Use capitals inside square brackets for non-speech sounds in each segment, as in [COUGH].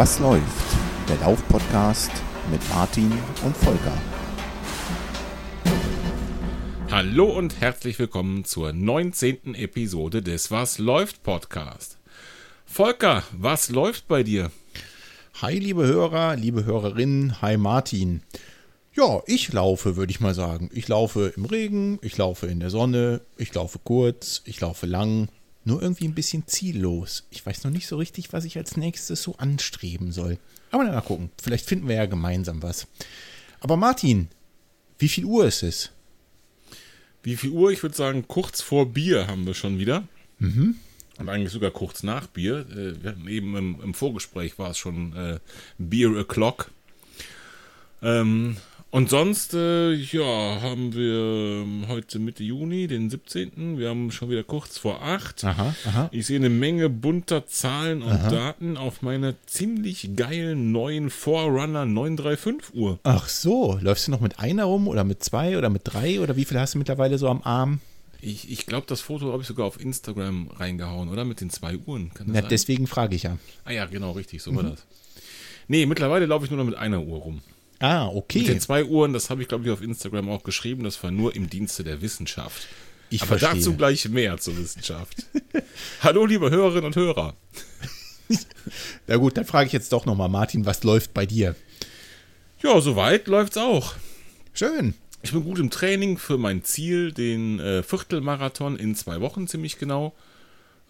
Was läuft? Der Lauf-Podcast mit Martin und Volker. Hallo und herzlich willkommen zur 19. Episode des Was läuft Podcast. Volker, was läuft bei dir? Hi, liebe Hörer, liebe Hörerinnen, hi Martin. Ja, ich laufe, würde ich mal sagen. Ich laufe im Regen, ich laufe in der Sonne, ich laufe kurz, ich laufe lang. Nur irgendwie ein bisschen ziellos. Ich weiß noch nicht so richtig, was ich als nächstes so anstreben soll. Aber mal gucken. Vielleicht finden wir ja gemeinsam was. Aber Martin, wie viel Uhr ist es? Wie viel Uhr? Ich würde sagen, kurz vor Bier haben wir schon wieder. Mhm. Und eigentlich sogar kurz nach Bier. Äh, wir hatten eben im, im Vorgespräch war es schon äh, Beer o'clock. Ähm, und sonst, äh, ja, haben wir ähm, heute Mitte Juni, den 17. Wir haben schon wieder kurz vor 8. Aha, aha. Ich sehe eine Menge bunter Zahlen und aha. Daten auf meiner ziemlich geilen neuen Forerunner 935 Uhr. Ach so, läufst du noch mit einer rum oder mit zwei oder mit drei oder wie viel hast du mittlerweile so am Arm? Ich, ich glaube, das Foto habe ich sogar auf Instagram reingehauen, oder? Mit den zwei Uhren. Kann das Na, sein? deswegen frage ich ja. Ah ja, genau, richtig, so mhm. war das. Nee, mittlerweile laufe ich nur noch mit einer Uhr rum. Ah, okay. Mit den zwei Uhren, das habe ich, glaube ich, auf Instagram auch geschrieben, das war nur im Dienste der Wissenschaft. Ich Aber verstehe. dazu gleich mehr zur Wissenschaft. [LAUGHS] Hallo, liebe Hörerinnen und Hörer. [LAUGHS] Na gut, dann frage ich jetzt doch nochmal, Martin, was läuft bei dir? Ja, soweit läuft's auch. Schön. Ich bin gut im Training für mein Ziel, den äh, Viertelmarathon in zwei Wochen ziemlich genau.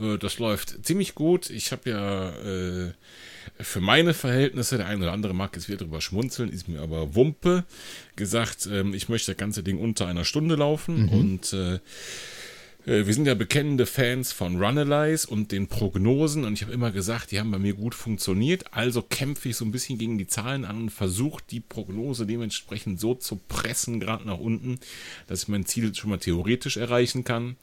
Äh, das läuft ziemlich gut. Ich habe ja äh, für meine Verhältnisse, der eine oder andere mag jetzt wieder drüber schmunzeln, ist mir aber Wumpe, gesagt, ähm, ich möchte das ganze Ding unter einer Stunde laufen mhm. und äh, äh wir sind ja bekennende Fans von Runalyze und den Prognosen und ich habe immer gesagt, die haben bei mir gut funktioniert, also kämpfe ich so ein bisschen gegen die Zahlen an und versuche die Prognose dementsprechend so zu pressen, gerade nach unten, dass ich mein Ziel schon mal theoretisch erreichen kann.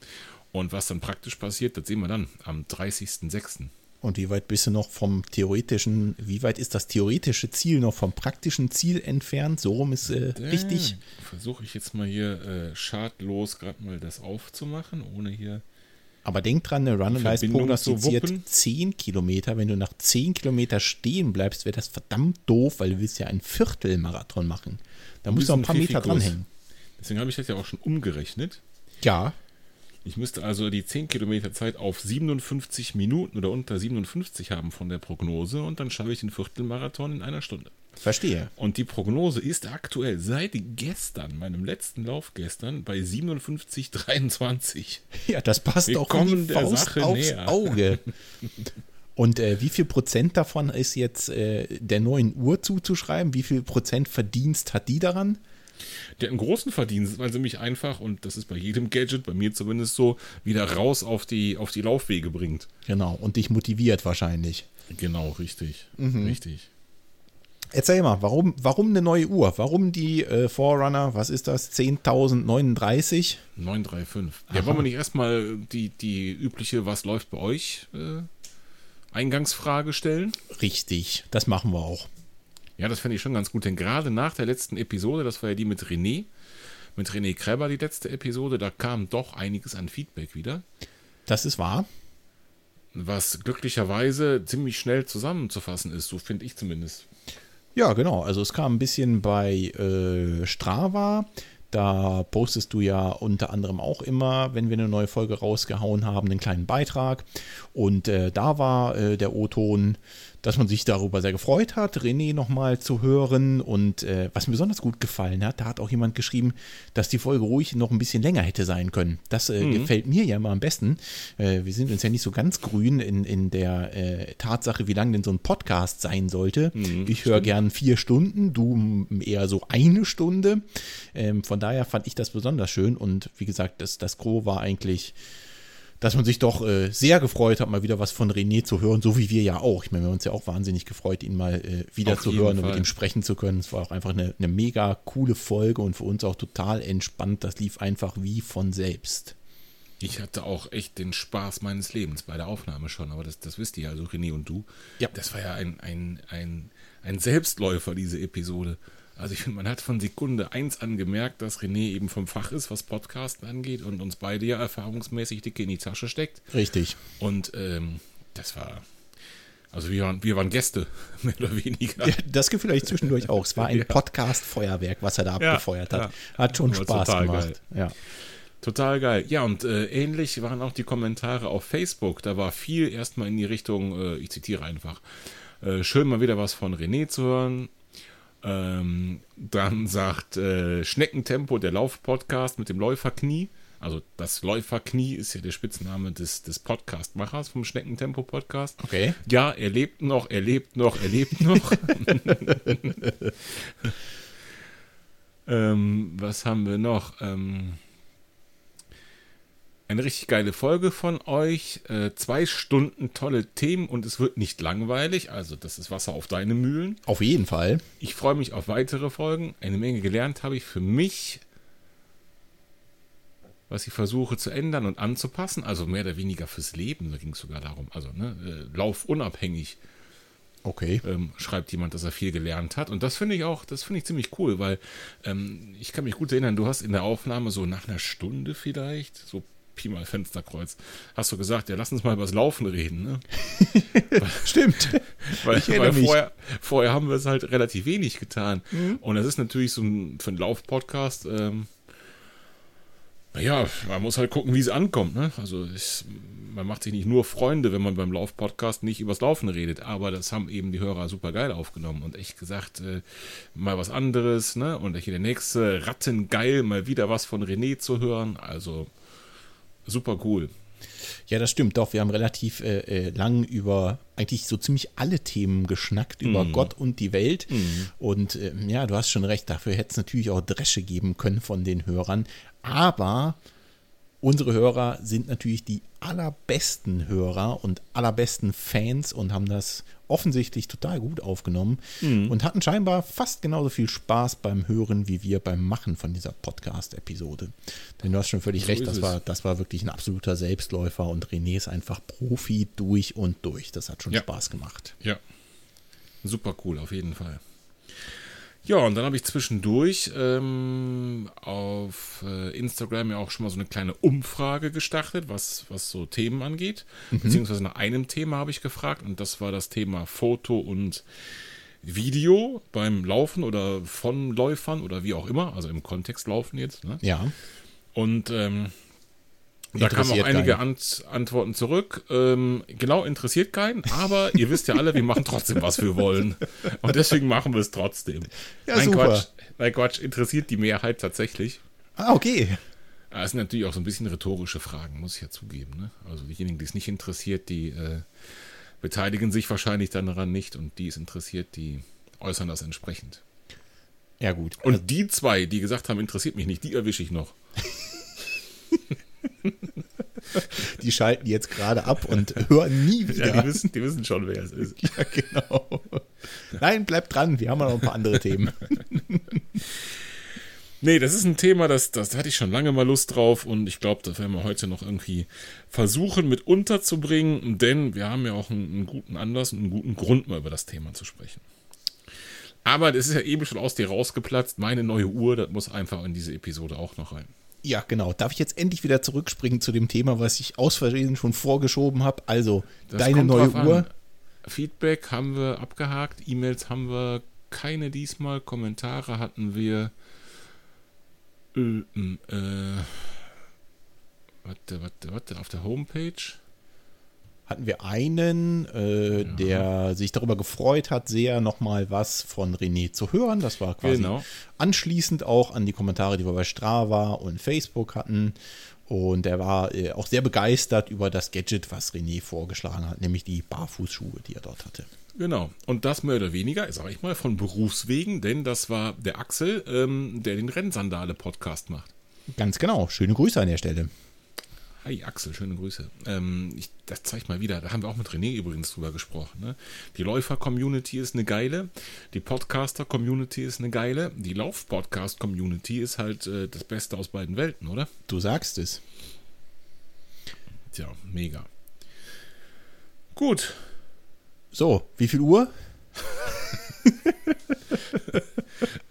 Und was dann praktisch passiert, das sehen wir dann am 30.06. Und wie weit bist du noch vom theoretischen, wie weit ist das theoretische Ziel noch vom praktischen Ziel entfernt? So rum ist äh, richtig. Versuche ich jetzt mal hier äh, schadlos gerade mal das aufzumachen, ohne hier. Aber denk dran, eine Run-Alize prognostiziert 10 Kilometer. Wenn du nach 10 Kilometer stehen bleibst, wäre das verdammt doof, weil du willst ja einen Viertelmarathon machen. Da musst du ein paar Meter dranhängen. Deswegen habe ich das ja auch schon umgerechnet. Ja. Ich müsste also die 10 Kilometer Zeit auf 57 Minuten oder unter 57 haben von der Prognose und dann schaffe ich den Viertelmarathon in einer Stunde. Verstehe. Und die Prognose ist aktuell seit gestern, meinem letzten Lauf gestern, bei 57,23. Ja, das passt Wir auch kommen der Faust Sache aufs näher. Auge. [LAUGHS] Und äh, wie viel Prozent davon ist jetzt äh, der neuen Uhr zuzuschreiben? Wie viel Prozent Verdienst hat die daran? Der einen großen Verdienst, weil sie mich einfach, und das ist bei jedem Gadget, bei mir zumindest so, wieder raus auf die, auf die Laufwege bringt. Genau, und dich motiviert wahrscheinlich. Genau, richtig. Mhm. Richtig. Erzähl mal, warum, warum eine neue Uhr? Warum die äh, Forerunner, was ist das, 10.039? 935. Ja, wollen wir nicht erstmal die, die übliche Was läuft bei euch äh, Eingangsfrage stellen? Richtig, das machen wir auch. Ja, das fände ich schon ganz gut, denn gerade nach der letzten Episode, das war ja die mit René, mit René Kreber, die letzte Episode, da kam doch einiges an Feedback wieder. Das ist wahr. Was glücklicherweise ziemlich schnell zusammenzufassen ist, so finde ich zumindest. Ja, genau. Also es kam ein bisschen bei äh, Strava. Da postest du ja unter anderem auch immer, wenn wir eine neue Folge rausgehauen haben, einen kleinen Beitrag. Und äh, da war äh, der O-Ton dass man sich darüber sehr gefreut hat, René nochmal zu hören. Und äh, was mir besonders gut gefallen hat, da hat auch jemand geschrieben, dass die Folge ruhig noch ein bisschen länger hätte sein können. Das äh, mhm. gefällt mir ja immer am besten. Äh, wir sind uns ja nicht so ganz grün in, in der äh, Tatsache, wie lang denn so ein Podcast sein sollte. Mhm, ich höre gern vier Stunden, du eher so eine Stunde. Ähm, von daher fand ich das besonders schön. Und wie gesagt, das, das Gros war eigentlich dass man sich doch äh, sehr gefreut hat, mal wieder was von René zu hören, so wie wir ja auch. Ich meine, wir haben uns ja auch wahnsinnig gefreut, ihn mal äh, wieder Auf zu hören Fall. und mit ihm sprechen zu können. Es war auch einfach eine, eine mega coole Folge und für uns auch total entspannt. Das lief einfach wie von selbst. Ich hatte auch echt den Spaß meines Lebens bei der Aufnahme schon, aber das, das wisst ihr also René und du. Ja. Das war ja ein, ein, ein, ein Selbstläufer, diese Episode. Also ich finde, man hat von Sekunde eins an gemerkt, dass René eben vom Fach ist, was Podcasten angeht und uns beide ja erfahrungsmäßig dicke in die Tasche steckt. Richtig. Und ähm, das war Also wir waren, wir waren Gäste, [LAUGHS] mehr oder weniger. Ja, das Gefühl hatte ich zwischendurch auch. Es war ein [LAUGHS] ja. Podcast-Feuerwerk, was er da ja, abgefeuert hat. Hat schon Spaß gemacht. Geil. Ja. Total geil. Ja, und äh, ähnlich waren auch die Kommentare auf Facebook. Da war viel erstmal in die Richtung, äh, ich zitiere einfach, äh, schön mal wieder was von René zu hören. Ähm, dann sagt äh, Schneckentempo, der Lauf-Podcast mit dem Läuferknie. Also das Läuferknie ist ja der Spitzname des, des Podcast-Machers vom Schneckentempo-Podcast. Okay. Ja, er lebt noch, er lebt noch, er lebt [LAUGHS] noch. [LAUGHS] ähm, was haben wir noch? Ähm, eine richtig geile Folge von euch. Äh, zwei Stunden tolle Themen und es wird nicht langweilig. Also, das ist Wasser auf deine Mühlen. Auf jeden Fall. Ich freue mich auf weitere Folgen. Eine Menge gelernt habe ich für mich, was ich versuche zu ändern und anzupassen. Also mehr oder weniger fürs Leben. Da ging es sogar darum. Also, ne, äh, laufunabhängig. Okay. Ähm, schreibt jemand, dass er viel gelernt hat. Und das finde ich auch, das finde ich ziemlich cool, weil ähm, ich kann mich gut erinnern, du hast in der Aufnahme so nach einer Stunde vielleicht, so Pi mal Fensterkreuz, hast du gesagt, ja, lass uns mal über das Laufen reden. Ne? [LAUGHS] Stimmt. [LAUGHS] weil, weil vorher, vorher, haben wir es halt relativ wenig getan. Mhm. Und das ist natürlich so ein, für einen Lauf-Podcast, ähm, naja, man muss halt gucken, wie es ankommt. Ne? Also ich, man macht sich nicht nur Freunde, wenn man beim Lauf-Podcast nicht übers Laufen redet, aber das haben eben die Hörer super geil aufgenommen und echt gesagt, äh, mal was anderes, ne? Und hier der nächste Rattengeil, mal wieder was von René zu hören. Also super cool. Ja, das stimmt doch. Wir haben relativ äh, äh, lang über eigentlich so ziemlich alle Themen geschnackt, über mm. Gott und die Welt. Mm. Und äh, ja, du hast schon recht, dafür hätte es natürlich auch Dresche geben können von den Hörern. Aber unsere Hörer sind natürlich die allerbesten Hörer und allerbesten Fans und haben das offensichtlich total gut aufgenommen mhm. und hatten scheinbar fast genauso viel Spaß beim Hören wie wir beim Machen von dieser Podcast-Episode. Denn du hast schon völlig so recht, das war, das war wirklich ein absoluter Selbstläufer und René ist einfach Profi durch und durch. Das hat schon ja. Spaß gemacht. Ja. Super cool, auf jeden Fall. Ja, und dann habe ich zwischendurch ähm, auf äh, Instagram ja auch schon mal so eine kleine Umfrage gestartet, was, was so Themen angeht. Mhm. Beziehungsweise nach einem Thema habe ich gefragt und das war das Thema Foto und Video beim Laufen oder von Läufern oder wie auch immer, also im Kontext Laufen jetzt. Ne? Ja. Und ähm, da kamen auch einige Ant Antworten zurück. Ähm, genau, interessiert keinen, aber ihr wisst ja alle, wir machen trotzdem, was wir wollen. Und deswegen machen wir es trotzdem. Ja, nein, super. Quatsch, nein, Quatsch, interessiert die Mehrheit tatsächlich. Ah, okay. Das sind natürlich auch so ein bisschen rhetorische Fragen, muss ich ja zugeben. Ne? Also diejenigen, die es nicht interessiert, die äh, beteiligen sich wahrscheinlich dann daran nicht und die es interessiert, die äußern das entsprechend. Ja, gut. Und also, die zwei, die gesagt haben, interessiert mich nicht, die erwische ich noch. [LAUGHS] [LAUGHS] Die schalten jetzt gerade ab und hören nie wieder. Ja, die wissen, die wissen schon, wer es ist. [LAUGHS] Ja, genau. Nein, bleibt dran, wir haben noch ein paar andere Themen. [LAUGHS] Nee, das ist ein Thema, das, das hatte ich schon lange mal Lust drauf und ich glaube, das werden wir heute noch irgendwie versuchen mit unterzubringen, denn wir haben ja auch einen, einen guten Anlass und einen guten Grund, mal über das Thema zu sprechen. Aber das ist ja eben schon aus dir rausgeplatzt. Meine neue Uhr, das muss einfach in diese Episode auch noch rein. Ja, genau. Darf ich jetzt endlich wieder zurückspringen zu dem Thema, was ich aus Versehen schon vorgeschoben habe? Also, das deine neue Uhr. Feedback haben wir abgehakt, E-Mails haben wir keine diesmal, Kommentare hatten wir. Äh, äh, warte, warte, warte, auf der Homepage hatten wir einen, äh, ja. der sich darüber gefreut hat, sehr nochmal was von René zu hören. Das war quasi genau. anschließend auch an die Kommentare, die wir bei Strava und Facebook hatten. Und er war äh, auch sehr begeistert über das Gadget, was René vorgeschlagen hat, nämlich die Barfußschuhe, die er dort hatte. Genau. Und das mehr oder weniger, sage ich mal, von Berufswegen, denn das war der Axel, ähm, der den Rennsandale-Podcast macht. Ganz genau. Schöne Grüße an der Stelle. Hi Axel, schöne Grüße. Ähm, ich, das zeige ich mal wieder. Da haben wir auch mit René übrigens drüber gesprochen. Ne? Die Läufer-Community ist eine geile. Die Podcaster-Community ist eine geile. Die Lauf-Podcast-Community ist halt äh, das Beste aus beiden Welten, oder? Du sagst es. Tja, mega. Gut. So, wie viel Uhr? [LAUGHS]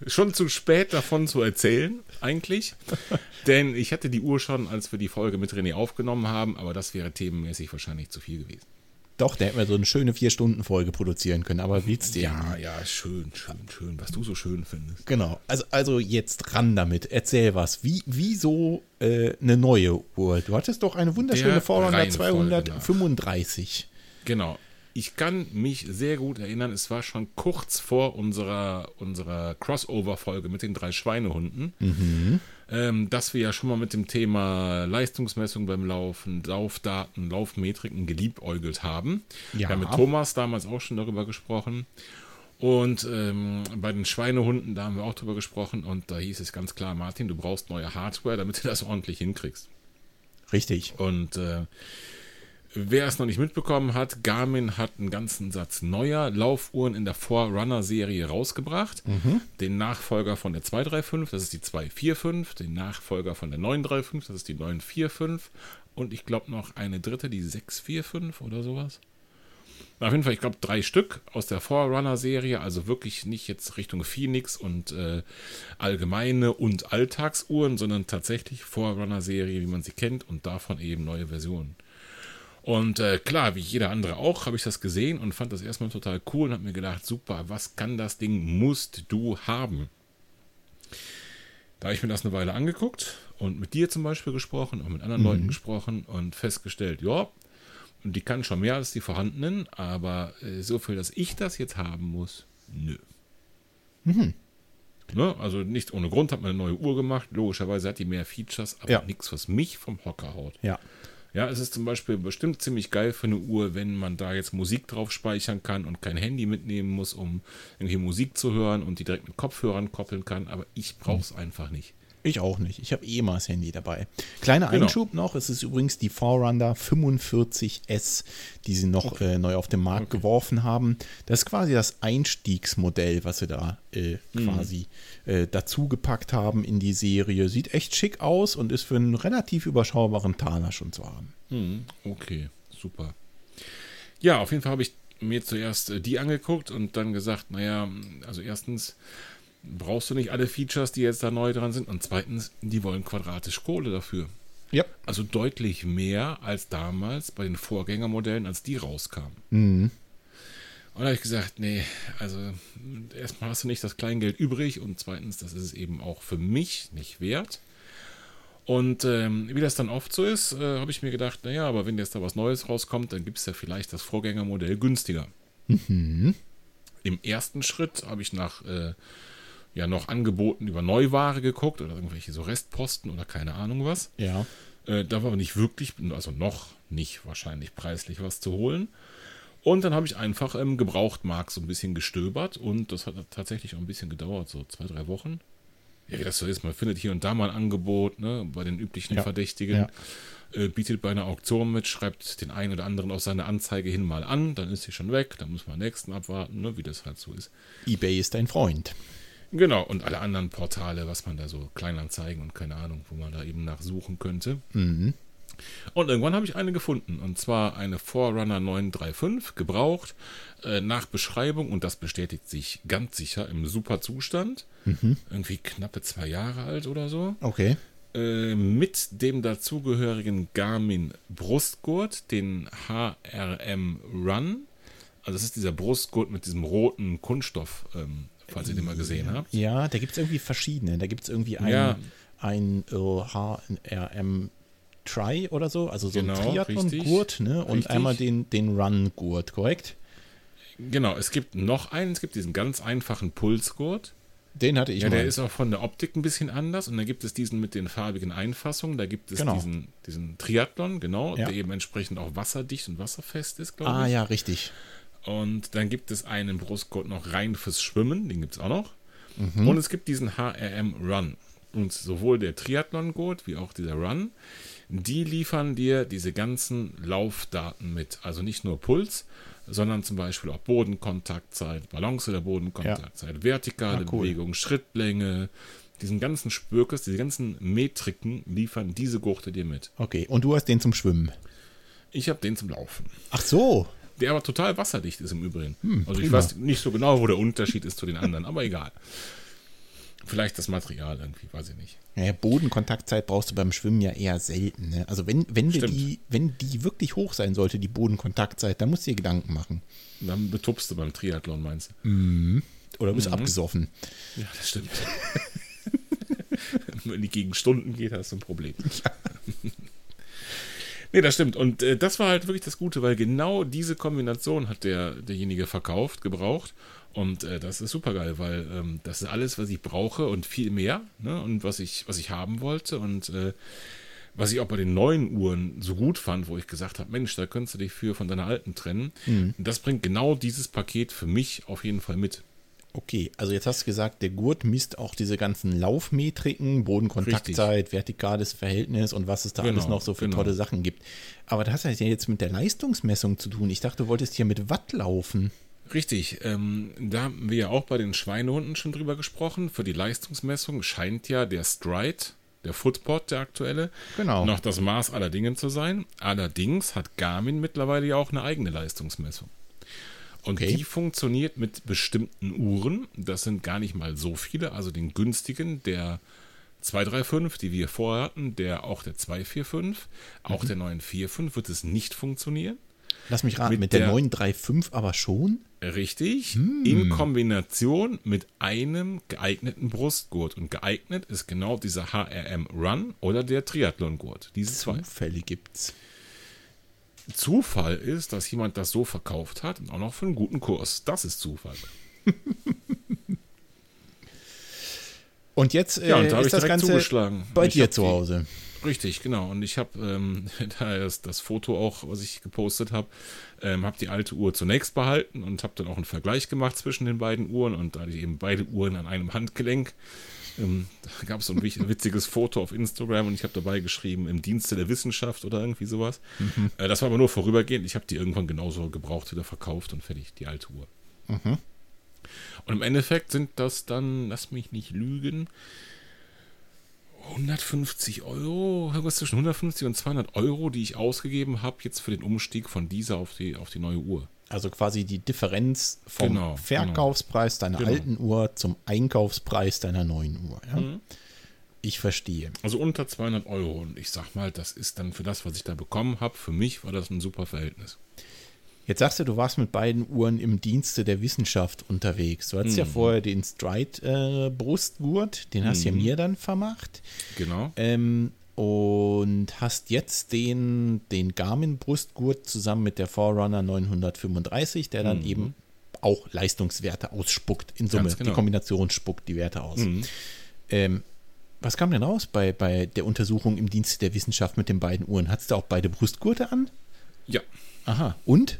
Schon zu spät davon zu erzählen, eigentlich. [LAUGHS] Denn ich hatte die Uhr schon, als wir die Folge mit René aufgenommen haben, aber das wäre themenmäßig wahrscheinlich zu viel gewesen. Doch, der hätte mir so eine schöne Vier-Stunden-Folge produzieren können, aber willst du Ja, ja, schön, schön, schön, was du so schön findest. Genau. Also, also jetzt ran damit. Erzähl was. Wie, wieso äh, eine neue Uhr? Du hattest doch eine wunderschöne Der Forerunner Reihenfolge 235. Genau. Ich kann mich sehr gut erinnern, es war schon kurz vor unserer, unserer Crossover-Folge mit den drei Schweinehunden, ähm, dass wir ja schon mal mit dem Thema Leistungsmessung beim Laufen, Laufdaten, Laufmetriken geliebäugelt haben. Ja. Wir haben mit Thomas damals auch schon darüber gesprochen. Und ähm, bei den Schweinehunden, da haben wir auch drüber gesprochen. Und da hieß es ganz klar, Martin, du brauchst neue Hardware, damit du das ordentlich hinkriegst. Richtig. Und äh, wer es noch nicht mitbekommen hat, Garmin hat einen ganzen Satz neuer Laufuhren in der Forerunner-Serie rausgebracht. Den Nachfolger von der 235, das ist die 245, den Nachfolger von der 935, das ist die 945 und ich glaube noch eine dritte, die 645 oder sowas. Auf jeden Fall, ich glaube, drei Stück aus der Forerunner-Serie, also wirklich nicht jetzt Richtung Phoenix und äh, allgemeine und Alltagsuhren, sondern tatsächlich Forerunner-Serie, wie man sie kennt, und davon eben neue Versionen. Und äh, klar, wie jeder andere auch, habe ich das gesehen und fand das erstmal total cool und habe mir gedacht, super, was kann das Ding, musst du haben. Da habe ich mir das eine Weile angeguckt und mit dir zum Beispiel gesprochen und mit anderen Leuten gesprochen und festgestellt, ja, und die kann schon mehr als die vorhandenen, aber äh, so viel, dass ich das jetzt haben muss, nö. Ne? Also nicht ohne Grund hat man eine neue Uhr gemacht. Logischerweise hat die mehr Features, aber Ja. nichts, was mich vom Hocker haut. Ja. Ja, es ist zum Beispiel bestimmt ziemlich geil für eine Uhr, wenn man da jetzt Musik drauf speichern kann und kein Handy mitnehmen muss, um irgendwie Musik zu hören und die direkt mit Kopfhörern koppeln kann, aber ich brauche es einfach nicht. Ich auch nicht. Ich habe eh immer das Handy dabei. Kleiner Genau. Einschub noch, es ist übrigens die Forerunner 45S, die sie noch äh, neu auf den Markt geworfen haben. Das ist quasi das Einstiegsmodell, was sie da äh, quasi äh, dazu gepackt haben in die Serie. Sieht echt schick aus und ist für einen relativ überschaubaren Taler schon zu haben. Hm, okay, super. Ja, auf jeden Fall habe ich mir zuerst äh, die angeguckt und dann gesagt, naja, also erstens brauchst du nicht alle Features, die jetzt da neu dran sind und zweitens, die wollen quadratisch Kohle dafür. Ja. Also deutlich mehr als damals bei den Vorgängermodellen, als die rauskamen. Mhm. Und da habe ich gesagt, nee, also erstmal hast du nicht das Kleingeld übrig und zweitens, das ist es eben auch für mich nicht wert. Und ähm, wie das dann oft so ist, äh, habe ich mir gedacht, naja, aber wenn jetzt da was Neues rauskommt, dann gibt es ja vielleicht das Vorgängermodell günstiger. Im ersten Schritt habe ich nach äh, ja noch Angeboten über Neuware geguckt oder irgendwelche so Restposten oder keine Ahnung was. Ja. Äh, da war aber nicht wirklich, also noch nicht wahrscheinlich preislich was zu holen. Und dann habe ich einfach im Gebrauchtmarkt so ein bisschen gestöbert und das hat tatsächlich auch ein bisschen gedauert, so zwei, drei Wochen. Ja, wie das so ist, man findet hier und da mal ein Angebot, ne, bei den üblichen Ja. Verdächtigen, äh, bietet bei einer Auktion mit, schreibt den einen oder anderen auf seine Anzeige hin mal an, dann ist sie schon weg, dann muss man den nächsten abwarten, ne, wie das halt so ist. eBay ist dein Freund. Genau, und alle anderen Portale, was man da so Kleinanzeigen und keine Ahnung, wo man da eben nachsuchen könnte. Und irgendwann habe ich eine gefunden, und zwar eine Forerunner 935, gebraucht, äh, nach Beschreibung, und das bestätigt sich ganz sicher, im super Zustand. Irgendwie knappe zwei Jahre alt oder so. Okay. Äh, mit dem dazugehörigen Garmin Brustgurt, den HRM Run. Also das ist dieser Brustgurt mit diesem roten Kunststoff, ähm, falls ihr den mal gesehen habt. Ja, da gibt es irgendwie verschiedene. Da gibt es irgendwie ein, Ja. ein äh, HRM Try oder so, also so Genau, ein Triathlon-Gurt, ne? Und richtig. einmal den, den Run-Gurt, korrekt? Genau, es gibt noch einen, es gibt diesen ganz einfachen Pulsgurt. Den hatte ich Ja, mal. der ist auch von der Optik ein bisschen anders. Und dann gibt es diesen mit den farbigen Einfassungen. Da gibt es Genau. diesen, diesen Triathlon, genau, Ja. der eben entsprechend auch wasserdicht und wasserfest ist, glaube ah ich. ja, richtig. Und dann gibt es einen Brustgurt noch rein fürs Schwimmen, den gibt es auch noch. Mhm. Und es gibt diesen HRM Run. Und sowohl der Triathlon-Gurt wie auch dieser Run, die liefern dir diese ganzen Laufdaten mit. Also nicht nur Puls, sondern zum Beispiel auch Bodenkontaktzeit, Balance der Bodenkontaktzeit, vertikale Ah, cool. Bewegung, Schrittlänge, diesen ganzen Spürkes, diese ganzen Metriken liefern diese Gurte dir mit. Okay, und du hast den zum Schwimmen. Ich habe den zum Laufen. Ach so. Der aber total wasserdicht ist im Übrigen. also ich prima. weiß nicht so genau, wo der Unterschied ist zu den anderen, aber egal. Vielleicht das Material irgendwie, weiß ich nicht. Naja, Bodenkontaktzeit brauchst du beim Schwimmen ja eher selten. Ne? Also wenn, wenn, die, wenn die wirklich hoch sein sollte, die Bodenkontaktzeit, dann musst du dir Gedanken machen. Dann betupst du beim Triathlon, meinst du? Mhm. Oder bist mhm. abgesoffen. Ja, das stimmt. [LAUGHS] wenn die gegen Stunden geht, hast du ein Problem. Ja. Nee, das stimmt. Und äh, das war halt wirklich das Gute, weil genau diese Kombination hat der, derjenige verkauft, gebraucht. Und äh, das ist super geil, weil ähm, das ist alles, was ich brauche und viel mehr. Ne? Und was ich, was ich haben wollte. Und äh, was ich auch bei den neuen Uhren so gut fand, wo ich gesagt habe, Mensch, da könntest du dich für von deiner alten trennen. Mhm. Und das bringt genau dieses Paket für mich auf jeden Fall mit. Okay, also jetzt hast du gesagt, der Gurt misst auch diese ganzen Laufmetriken, Bodenkontaktzeit, Richtig. vertikales Verhältnis und was es da genau, alles noch so für genau. tolle Sachen gibt. Aber das hat ja jetzt mit der Leistungsmessung zu tun. Ich dachte, du wolltest hier mit Watt laufen. Richtig, ähm, da haben wir ja auch bei den Schweinehunden schon drüber gesprochen. Für die Leistungsmessung scheint ja der Stride, der Footpod, der aktuelle, genau. noch das Maß aller Dinge zu sein. Allerdings hat Garmin mittlerweile ja auch eine eigene Leistungsmessung. Und okay. die funktioniert mit bestimmten Uhren. Das sind gar nicht mal so viele. Also den günstigen, der 235, die wir vorher hatten, der auch der 245, auch mhm. der 945 wird es nicht funktionieren. Lass mich raten, mit, mit der, der 935 aber schon? Richtig, hm. in Kombination mit einem geeigneten Brustgurt. Und geeignet ist genau dieser HRM Run oder der Triathlon-Gurt. Diese zwei. Zufälle gibt's. Zufall ist, dass jemand das so verkauft hat und auch noch für einen guten Kurs. Das ist Zufall. [LAUGHS] und jetzt äh, ja, und da ist das Ganze zugeschlagen. bei dir zu Hause. Richtig, genau. Und ich habe ähm, [LAUGHS] das, das Foto auch, was ich gepostet habe, ähm, habe die alte Uhr zunächst behalten und habe dann auch einen Vergleich gemacht zwischen den beiden Uhren und da ich eben beide Uhren an einem Handgelenk ähm, da [LAUGHS] gab es so ein witziges Foto auf Instagram und ich habe dabei geschrieben, im Dienste der Wissenschaft oder irgendwie sowas. Mhm. Äh, das war aber nur vorübergehend. Ich habe die irgendwann genauso gebraucht wieder verkauft und fertig, die alte Uhr. Mhm. Und im Endeffekt sind das dann, lass mich nicht lügen, 150 Euro, irgendwas zwischen 150 und 200 Euro, die ich ausgegeben habe jetzt für den Umstieg von dieser auf die, auf die neue Uhr. Also quasi die Differenz vom genau, genau. Verkaufspreis genau. deiner genau. alten Uhr zum Einkaufspreis deiner neuen Uhr. Ja? Mhm. Ich verstehe. Also unter 200 Euro. Und ich sag mal, das ist dann für das, was ich da bekommen habe, für mich war das ein super Verhältnis. Jetzt sagst du, du warst mit beiden Uhren im Dienste der Wissenschaft unterwegs. Du hattest mhm. ja vorher den Stride-Brustgurt, äh, den hast du mhm. ja mir dann vermacht. Genau. Ähm, und hast jetzt den, den Garmin-Brustgurt zusammen mit der Forerunner 935, der dann mhm. eben auch Leistungswerte ausspuckt in Summe. Genau. Die Kombination spuckt die Werte aus. Mhm. Ähm, was kam denn raus bei, bei der Untersuchung im Dienste der Wissenschaft mit den beiden Uhren? Hattest du auch beide Brustgurte an? Ja. Aha. Und?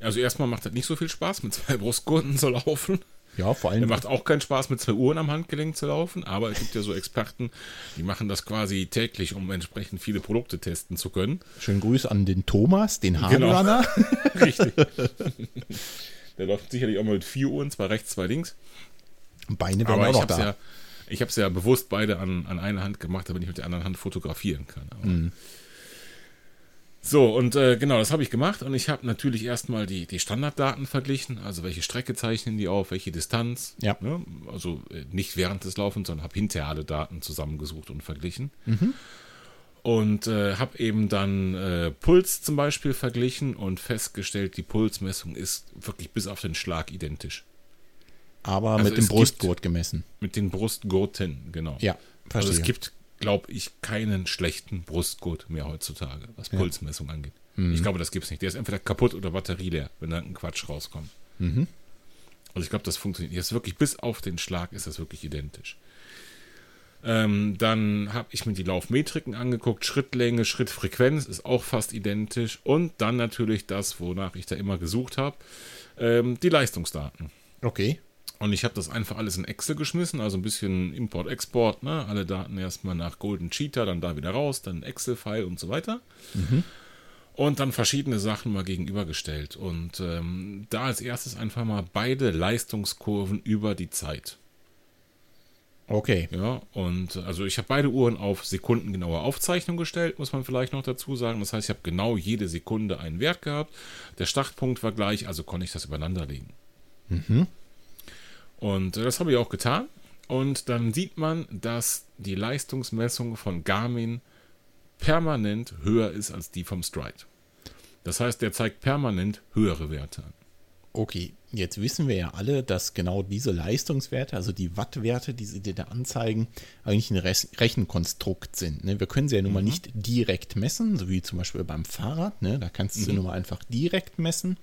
Also erstmal macht das nicht so viel Spaß, mit zwei Brustgurten zu laufen. Ja, vor allem. Macht auch keinen Spaß, mit zwei Uhren am Handgelenk zu laufen, aber es gibt ja so Experten, die machen das quasi täglich, um entsprechend viele Produkte testen zu können. Schönen Gruß an den Thomas, den Hardrunner. Genau. [LAUGHS] [LAUGHS] Richtig. Der läuft sicherlich auch mal mit vier Uhren, zwei rechts, zwei links. Beine werden aber auch noch da. Ja, ich habe es ja bewusst beide an, an einer Hand gemacht, damit ich mit der anderen Hand fotografieren kann. Mhm. So, und äh, genau, das habe ich gemacht und ich habe natürlich erstmal die, die Standarddaten verglichen, also welche Strecke zeichnen die auf, welche Distanz. Ja. Ne? Also äh, nicht während des Laufens, sondern habe hinterher alle Daten zusammengesucht und verglichen. Mhm. Und äh, habe eben dann äh, Puls zum Beispiel verglichen und festgestellt, die Pulsmessung ist wirklich bis auf den Schlag identisch. Aber also mit dem Brustgurt gemessen. Mit den Brustgurten, genau. Ja, verstehe. Also es gibt glaube ich, keinen schlechten Brustgurt mehr heutzutage, was ja. Pulsmessung angeht. Mhm. Ich glaube, das gibt es nicht. Der ist entweder kaputt oder batterieleer, wenn da ein Quatsch rauskommt. Mhm. Also ich glaube, das funktioniert. Jetzt wirklich bis auf den Schlag ist das wirklich identisch. Ähm, dann habe ich mir die Laufmetriken angeguckt. Schrittlänge, Schrittfrequenz ist auch fast identisch. Und dann natürlich das, wonach ich da immer gesucht habe, ähm, die Leistungsdaten. Okay. Und ich habe das einfach alles in Excel geschmissen, also ein bisschen Import-Export, ne? alle Daten erstmal nach Golden Cheetah, dann da wieder raus, dann Excel-File und so weiter. Mhm. Und dann verschiedene Sachen mal gegenübergestellt. Und ähm, da als erstes einfach mal beide Leistungskurven über die Zeit. Okay. Ja, und also ich habe beide Uhren auf sekundengenaue Aufzeichnung gestellt, muss man vielleicht noch dazu sagen. Das heißt, ich habe genau jede Sekunde einen Wert gehabt. Der Startpunkt war gleich, also konnte ich das übereinander legen. Mhm. Und das habe ich auch getan. und dann sieht man, dass die Leistungsmessung von Garmin permanent höher ist als die vom Stride. Das heißt, der zeigt permanent höhere Werte an. Okay, jetzt wissen wir ja alle, dass genau diese Leistungswerte, also die Wattwerte, die sie dir da anzeigen, eigentlich ein Rechenkonstrukt sind. Ne? Wir können sie ja nun mal mhm. nicht direkt messen, so wie zum Beispiel beim Fahrrad. Ne? Da kannst du mhm. sie nun mal einfach direkt messen.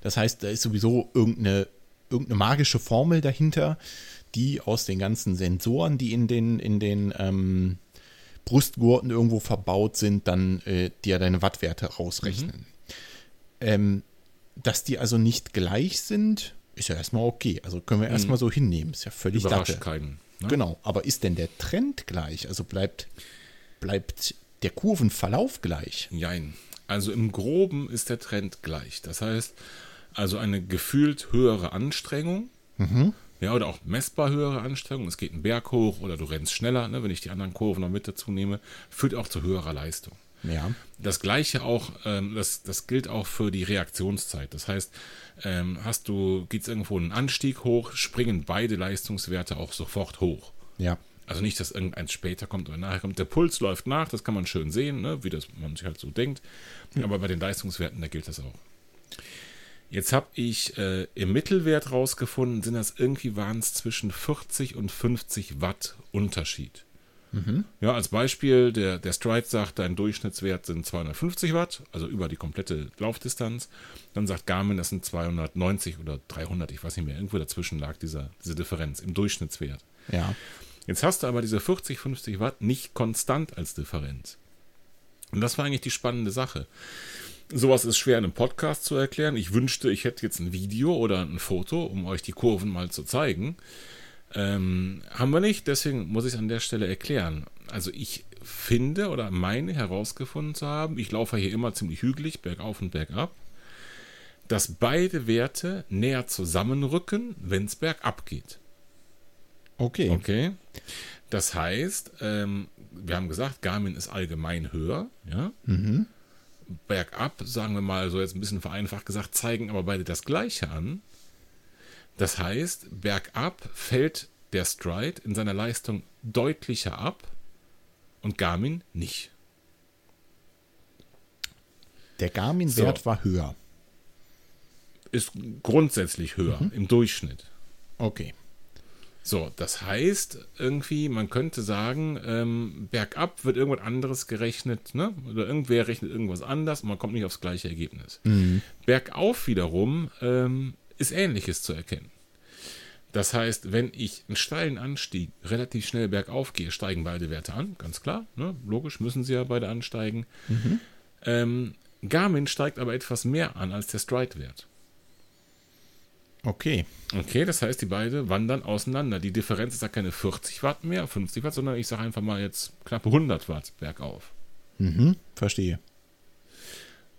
Das heißt, da ist sowieso irgendeine, irgendeine magische Formel dahinter, die aus den ganzen Sensoren, die in den, in den ähm, Brustgurten irgendwo verbaut sind, dann äh, dir deine Wattwerte rausrechnen. Mhm. Ähm, dass die also nicht gleich sind, ist ja erstmal okay. Also können wir mhm. erstmal so hinnehmen. Ist ja völlig Überrascht Latte. keinen. Ne? Genau. Aber ist denn der Trend gleich? Also bleibt, bleibt der Kurvenverlauf gleich? Nein. Also im Groben ist der Trend gleich. Das heißt, also eine gefühlt höhere Anstrengung. Mhm. Ja, oder auch messbar höhere Anstrengung. Es geht einen Berg hoch oder du rennst schneller, ne, wenn ich die anderen Kurven noch mit dazu nehme, führt auch zu höherer Leistung. Ja. Das gleiche auch, ähm, das, das gilt auch für die Reaktionszeit. Das heißt, ähm, hast du, geht es irgendwo einen Anstieg hoch, springen beide Leistungswerte auch sofort hoch. Ja. Also nicht, dass irgendeins später kommt oder nachher kommt. Der Puls läuft nach, das kann man schön sehen, ne, wie das man sich halt so denkt. Mhm. Aber bei den Leistungswerten, da gilt das auch. Jetzt habe ich äh, im Mittelwert rausgefunden, sind das irgendwie waren es zwischen 40 und 50 Watt Unterschied. Mhm. Ja, als Beispiel, der, der Stride sagt, dein Durchschnittswert sind 250 Watt, also über die komplette Laufdistanz. Dann sagt Garmin, das sind 290 oder 300, ich weiß nicht mehr, irgendwo dazwischen lag dieser, diese Differenz im Durchschnittswert. Ja. Jetzt hast du aber diese 40, 50 Watt nicht konstant als Differenz. Und das war eigentlich die spannende Sache. Sowas ist schwer in einem Podcast zu erklären. Ich wünschte, ich hätte jetzt ein Video oder ein Foto, um euch die Kurven mal zu zeigen. Ähm, haben wir nicht, deswegen muss ich es an der Stelle erklären. Also ich finde oder meine herausgefunden zu haben, ich laufe hier immer ziemlich hügelig, bergauf und bergab, dass beide Werte näher zusammenrücken, wenn es bergab geht. Okay. Okay. Das heißt, ähm, wir haben gesagt, Garmin ist allgemein höher, ja. Mhm. Bergab, sagen wir mal so jetzt ein bisschen vereinfacht gesagt, zeigen aber beide das Gleiche an. Das heißt, bergab fällt der Stride in seiner Leistung deutlicher ab und Garmin nicht. Der Garmin-Wert so. war höher. Ist grundsätzlich höher mhm. im Durchschnitt. Okay. So, das heißt irgendwie, man könnte sagen, ähm, bergab wird irgendwas anderes gerechnet, ne? Oder irgendwer rechnet irgendwas anders und man kommt nicht aufs gleiche Ergebnis. Mhm. Bergauf wiederum ähm, ist Ähnliches zu erkennen. Das heißt, wenn ich einen steilen Anstieg relativ schnell bergauf gehe, steigen beide Werte an, ganz klar. Ne? Logisch müssen sie ja beide ansteigen. Mhm. Ähm, Garmin steigt aber etwas mehr an als der Stride-Wert. Okay. Okay, das heißt, die beiden wandern auseinander. Die Differenz ist ja keine 40 Watt mehr, 50 Watt, sondern ich sage einfach mal jetzt knappe 100 Watt bergauf. Mhm, verstehe.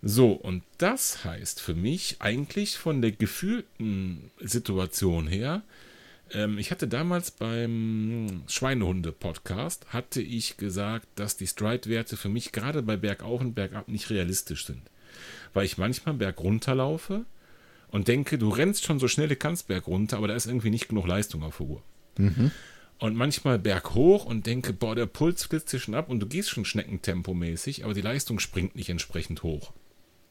So, und das heißt für mich eigentlich von der gefühlten Situation her, ähm, ich hatte damals beim Schweinehunde-Podcast, hatte ich gesagt, dass die Stride-Werte für mich gerade bei Bergauf und Bergab nicht realistisch sind. Weil ich manchmal bergunter laufe und denke, du rennst schon so schnell du kannst bergunter, aber da ist irgendwie nicht genug Leistung auf der Uhr. Mhm. Und manchmal berghoch und denke, boah, der Puls flitzt hier schon ab und du gehst schon schneckentempomäßig, aber die Leistung springt nicht entsprechend hoch.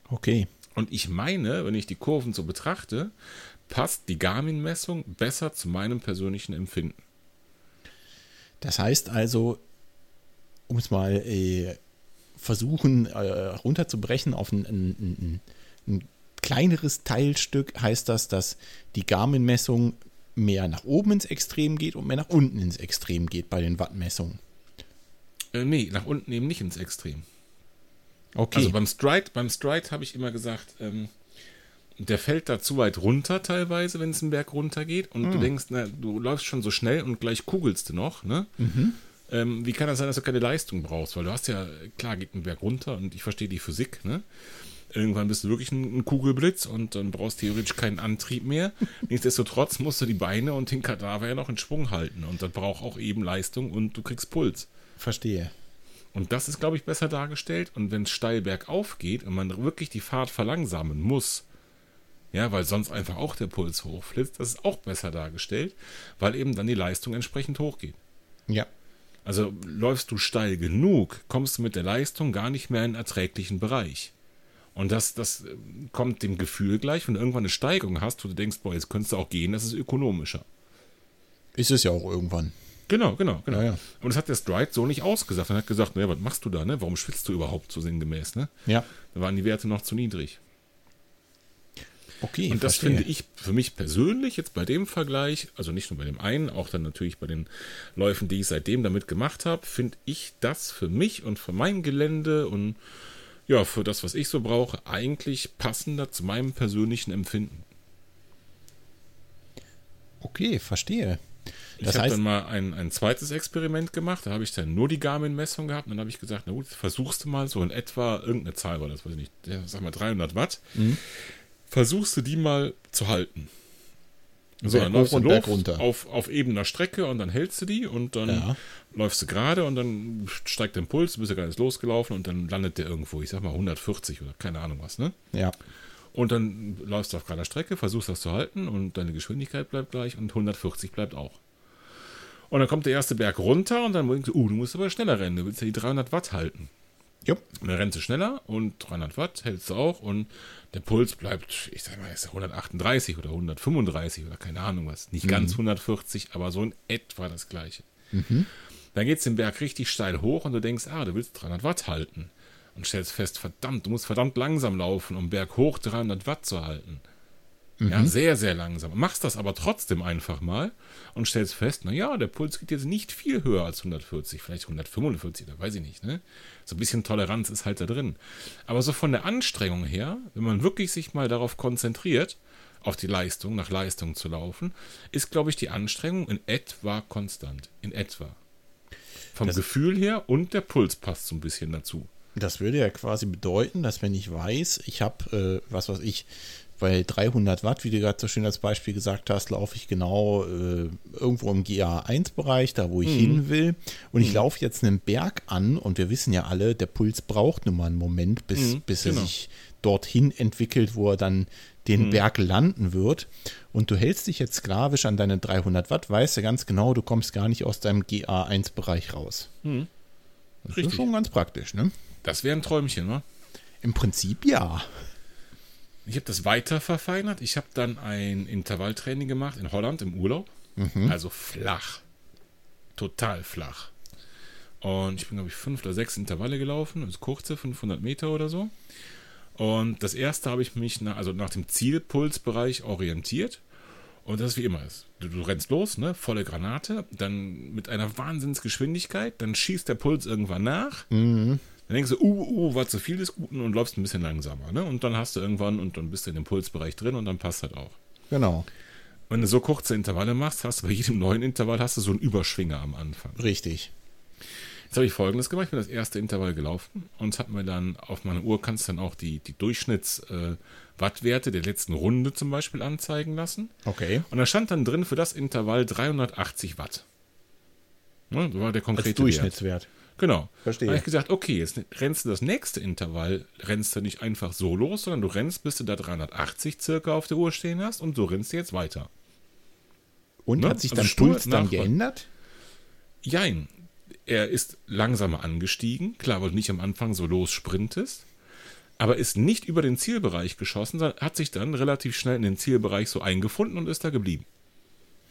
Okay. Und ich meine, wenn ich die Kurven so betrachte, passt die Garmin-Messung besser zu meinem persönlichen Empfinden. Das heißt also, um es mal äh, versuchen äh, runterzubrechen auf ein, ein, ein, ein, kleineres Teilstück, heißt das, dass die Garmin-Messung mehr nach oben ins Extrem geht und mehr nach unten ins Extrem geht bei den Wattmessungen. Äh, nee, nach unten eben nicht ins Extrem. Okay. Also beim Stride, beim Stride habe ich immer gesagt, ähm, der fällt da zu weit runter teilweise, wenn es einen Berg runter geht und mhm. du denkst, na, du läufst schon so schnell und gleich kugelst du noch, ne? Mhm. Ähm, wie kann das sein, dass du keine Leistung brauchst? Weil du hast ja, klar geht ein Berg runter und ich verstehe die Physik, ne? Irgendwann bist du wirklich ein, ein Kugelblitz und dann brauchst du theoretisch keinen Antrieb mehr. [LAUGHS] Nichtsdestotrotz musst du die Beine und den Kadaver ja noch in Schwung halten und das braucht auch eben Leistung und du kriegst Puls. Verstehe. Und das ist, glaube ich, besser dargestellt. Und wenn es steil bergauf geht und man wirklich die Fahrt verlangsamen muss, Ja, weil sonst einfach auch der Puls hochflitzt. Das ist auch besser dargestellt, weil eben dann die Leistung entsprechend hochgeht. Ja. Also läufst du steil genug, kommst du mit der Leistung gar nicht mehr in einen erträglichen Bereich. Und das, das äh, kommt dem Gefühl gleich, wenn du irgendwann eine Steigung hast, wo du denkst, boah, jetzt könntest du auch gehen, das ist ökonomischer. Ist es ja auch irgendwann. Genau, genau, genau. Ja, ja. Und das hat der Stride so nicht ausgesagt. Er hat gesagt, naja, was machst du da, ne? Warum schwitzt du überhaupt so sinngemäß, ne? Ja. Da waren die Werte noch zu niedrig. Okay, Und das verstehe. finde ich für mich persönlich jetzt bei dem Vergleich, also nicht nur bei dem einen, auch dann natürlich bei den Läufen, die ich seitdem damit gemacht habe, finde ich das für mich und für mein Gelände und ja, für das, was ich so brauche, eigentlich passender zu meinem persönlichen Empfinden. Okay, verstehe. Ich Das habe heißt, dann mal ein, ein zweites Experiment gemacht, da habe ich dann nur die Garmin-Messung gehabt und dann habe ich gesagt, na gut, versuchst du mal so in etwa, irgendeine Zahl war das, weiß ich nicht, sag mal 300 Watt, Mhm. versuchst du die mal zu halten. So, dann läufst du los Berg runter. Auf, auf ebener Strecke und dann hältst du die und dann Ja. läufst du gerade und dann steigt dein Puls, du bist ja gar nicht losgelaufen und dann landet der irgendwo, ich sag mal 140 oder keine Ahnung was, ne? ja. Und dann läufst du auf gerader Strecke, versuchst das zu halten und deine Geschwindigkeit bleibt gleich und 140 bleibt auch. Und dann kommt der erste Berg runter und dann denkst du, uh, du musst aber schneller rennen, du willst ja die 300 Watt halten. Jupp. Und dann rennst du schneller und 300 Watt hältst du auch und der Puls bleibt, ich sag mal, ist 138 oder 135 oder keine Ahnung was. Nicht ganz 140, aber so in etwa das gleiche. Dann geht es den Berg richtig steil hoch und du denkst, ah, du willst 300 Watt halten. Und stellst fest, verdammt, du musst verdammt langsam laufen, um Berg hoch 300 Watt zu halten. Ja, sehr, sehr langsam. Machst das aber trotzdem einfach mal und stellst fest, naja, der Puls geht jetzt nicht viel höher als 140, vielleicht 145, da weiß ich nicht, ne? So ein bisschen Toleranz ist halt da drin. Aber so von der Anstrengung her, wenn man wirklich sich mal darauf konzentriert, auf die Leistung, nach Leistung zu laufen, ist, glaube ich, die Anstrengung in etwa konstant. In etwa. Vom Das- Gefühl her und der Puls passt so ein bisschen dazu. Das würde ja quasi bedeuten, dass wenn ich weiß, ich habe, äh, was weiß ich, bei 300 Watt, wie du gerade so schön als Beispiel gesagt hast, laufe ich genau äh, irgendwo im GA1-Bereich, da wo ich hin will. Und ich laufe jetzt einen Berg an und wir wissen ja alle, der Puls braucht nun mal einen Moment, bis, Mhm, bis genau. er sich dorthin entwickelt, wo er dann den Berg landen wird. Und du hältst dich jetzt sklavisch an deine 300 Watt, weißt ja ganz genau, du kommst gar nicht aus deinem GA1-Bereich raus. Das ist Richtig. schon ganz praktisch, ne? Das wäre ein Träumchen, wa? Im Prinzip ja. Ich habe das weiter verfeinert. Ich habe dann ein Intervalltraining gemacht in Holland im Urlaub. Also flach. Total flach. Und ich bin, glaube ich, fünf oder sechs Intervalle gelaufen, also kurze, 500 Meter oder so. Und das erste habe ich mich nach, also nach dem Zielpulsbereich orientiert. Und das ist wie immer. Du, du rennst los, ne? volle Granate, dann mit einer Wahnsinnsgeschwindigkeit, dann schießt der Puls irgendwann nach. Dann denkst du, uh, uh, war zu viel des Guten und läufst ein bisschen langsamer. Ne? Und dann hast du irgendwann und dann bist du in dem Pulsbereich drin und dann passt das auch. Genau. Wenn du so kurze Intervalle machst, hast du bei jedem neuen Intervall hast du so einen Überschwinger am Anfang. Richtig. Jetzt habe ich folgendes gemacht, ich bin das erste Intervall gelaufen und habe mir dann auf meiner Uhr kannst du dann auch die, die Durchschnitts-Wattwerte der letzten Runde zum Beispiel anzeigen lassen. Okay. Und da stand dann drin für das Intervall 380 Watt. Ne, so war der Als konkrete Wert. Genau. Verstehe. Da habe ich gesagt, okay, jetzt rennst du das nächste Intervall, rennst du nicht einfach so los, sondern du rennst, bis du da 380 circa auf der Uhr stehen hast und so rennst du jetzt weiter. Und Ne? hat sich Also dein stur Puls dann nach- geändert? Jein. Er ist langsamer angestiegen, klar, weil du nicht am Anfang so los sprintest, aber ist nicht über den Zielbereich geschossen, sondern hat sich dann relativ schnell in den Zielbereich so eingefunden und ist da geblieben.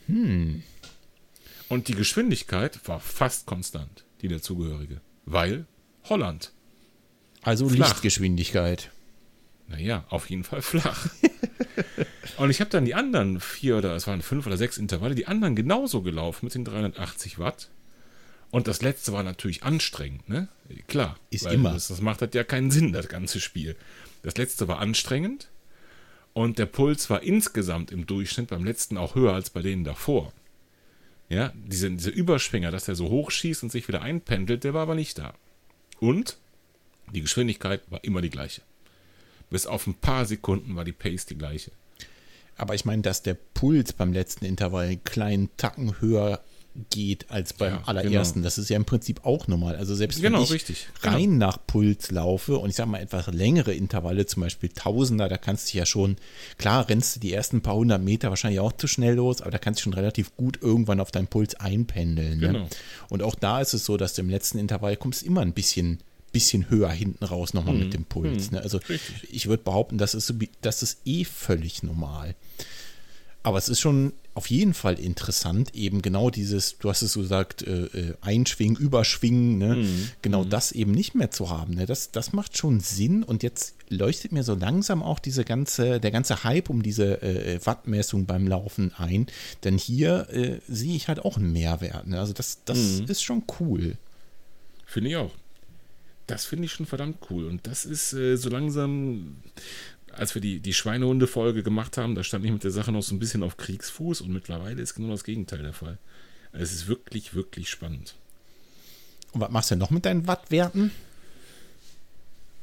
Und die Geschwindigkeit war fast konstant, die dazugehörige, weil Holland. Also Flach. Lichtgeschwindigkeit. Naja, auf jeden Fall flach. [LAUGHS] und ich habe dann die anderen vier oder es waren fünf oder sechs Intervalle, die anderen genauso gelaufen mit den 380 Watt. Und das letzte war natürlich anstrengend, ne? Klar. Ist immer. Das, das macht halt ja keinen Sinn, das ganze Spiel. Das letzte war anstrengend und der Puls war insgesamt im Durchschnitt beim letzten auch höher als bei denen davor. Ja, diese, diese Überschwinger, dass der so hoch schießt und sich wieder einpendelt, der war aber nicht da. Und die Geschwindigkeit war immer die gleiche. Bis auf ein paar Sekunden war die Pace die gleiche. Aber ich meine, dass der Puls beim letzten Intervall einen kleinen Tacken höher geht als beim Ja, allerersten. genau. Das ist ja im Prinzip auch normal. Also selbst Genau, wenn ich richtig. rein nach Puls laufe und ich sage mal etwas längere Intervalle, zum Beispiel Tausender, da kannst du ja schon, klar rennst du die ersten paar hundert Meter wahrscheinlich auch zu schnell los, aber da kannst du schon relativ gut irgendwann auf deinen Puls einpendeln. Ne? Genau. Und auch da ist es so, dass du im letzten Intervall kommst immer ein bisschen bisschen höher hinten raus nochmal mit dem Puls. Ne? Also Mhm. Richtig. ich würde behaupten, das ist, so, das ist eh völlig normal. Aber es ist schon auf jeden Fall interessant, eben genau dieses, du hast es so gesagt, äh, äh, Einschwingen, Überschwingen, ne? Mhm. genau das eben nicht mehr zu haben. Ne? Das, das macht schon Sinn und jetzt leuchtet mir so langsam auch diese ganze, der ganze Hype um diese äh, Wattmessung beim Laufen ein. Denn hier äh, sehe ich halt auch einen Mehrwert. Ne? Also das, das Mhm. ist schon cool. Finde ich auch. Das finde ich schon verdammt cool. Und das ist äh, so langsam, als wir die, die Schweinehunde-Folge gemacht haben, da stand ich mit der Sache noch so ein bisschen auf Kriegsfuß und mittlerweile ist genau das Gegenteil der Fall. Es ist wirklich, wirklich spannend. Und was machst du noch mit deinen Wattwerten?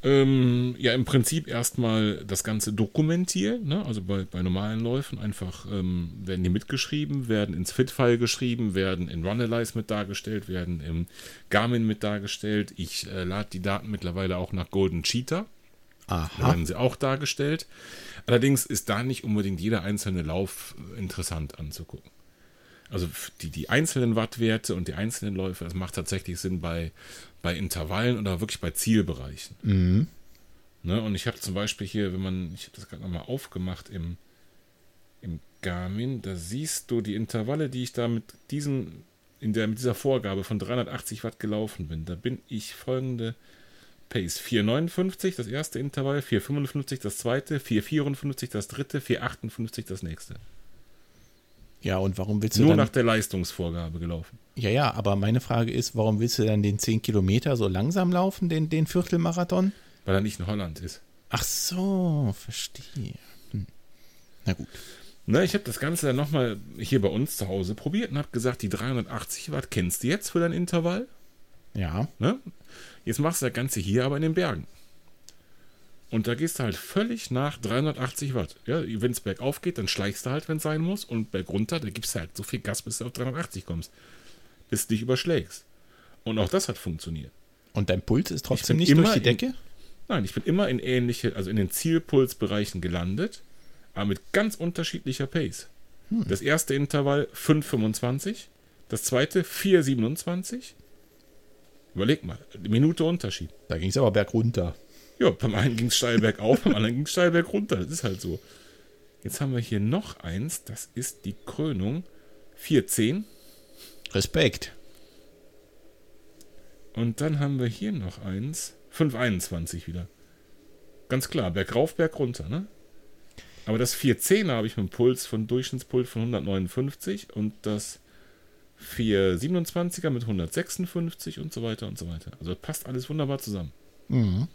Ähm, ja, im Prinzip erstmal das Ganze dokumentieren. Ne? Also bei, bei normalen Läufen einfach ähm, werden die mitgeschrieben, werden ins Fit-File geschrieben, werden in Runalyze mit dargestellt, werden im Garmin mit dargestellt. Ich äh, lade die Daten mittlerweile auch nach Golden Cheetah. Da Aha. werden sie auch dargestellt. Allerdings ist da nicht unbedingt jeder einzelne Lauf interessant anzugucken. Also die, die einzelnen Wattwerte und die einzelnen Läufe, das macht tatsächlich Sinn bei, bei Intervallen oder wirklich bei Zielbereichen. Mhm. Ne? Und ich habe zum Beispiel hier, wenn man, ich habe das gerade nochmal aufgemacht im, im Garmin, da siehst du die Intervalle, die ich da mit diesen, in der, mit dieser Vorgabe von 380 Watt gelaufen bin. Da bin ich folgende Pace. 4,59 das erste Intervall, 4,55 das zweite, 4,54 das dritte, 4,58 das nächste. Ja, und warum willst du Nur dann nach der Leistungsvorgabe gelaufen. Ja, ja, aber meine Frage ist, warum willst du dann den 10 Kilometer so langsam laufen, den, den Viertelmarathon? Weil er nicht in Holland ist. Ach so, verstehe. Hm. Na gut. Ne, ich habe das Ganze dann nochmal hier bei uns zu Hause probiert und habe gesagt, die 380 Watt kennst du jetzt für dein Intervall? Ja. Ne? Jetzt machst du das Ganze hier aber in den Bergen. Und da gehst du halt völlig nach 380 Watt. Ja, wenn es bergauf geht, dann schleichst du halt, wenn es sein muss. Und bergunter, da gibst du halt so viel Gas, bis du auf 380 kommst. Bis du dich überschlägst. Und auch das hat funktioniert. Und dein Puls ist trotzdem nicht durch immer die in- Decke? Nein, ich bin immer in ähnliche, also in den Zielpulsbereichen gelandet, aber mit ganz unterschiedlicher Pace. Das erste Intervall 5,25, das zweite 4,27. Überleg mal, eine Minute Unterschied. Da ging es aber bergunter. Ja, beim einen ging es steil bergauf, [LAUGHS] beim anderen ging es steil bergunter. Das ist halt so. Jetzt haben wir hier noch eins, das ist die Krönung 4,10. Respekt. Und dann haben wir hier noch eins, 5,21 wieder. Ganz klar, bergauf, bergunter, ne? Aber das 410er habe ich mit einem Puls von Durchschnittspuls von 159 und das 427er mit 156 und so weiter und so weiter. Also passt alles wunderbar zusammen. Mhm.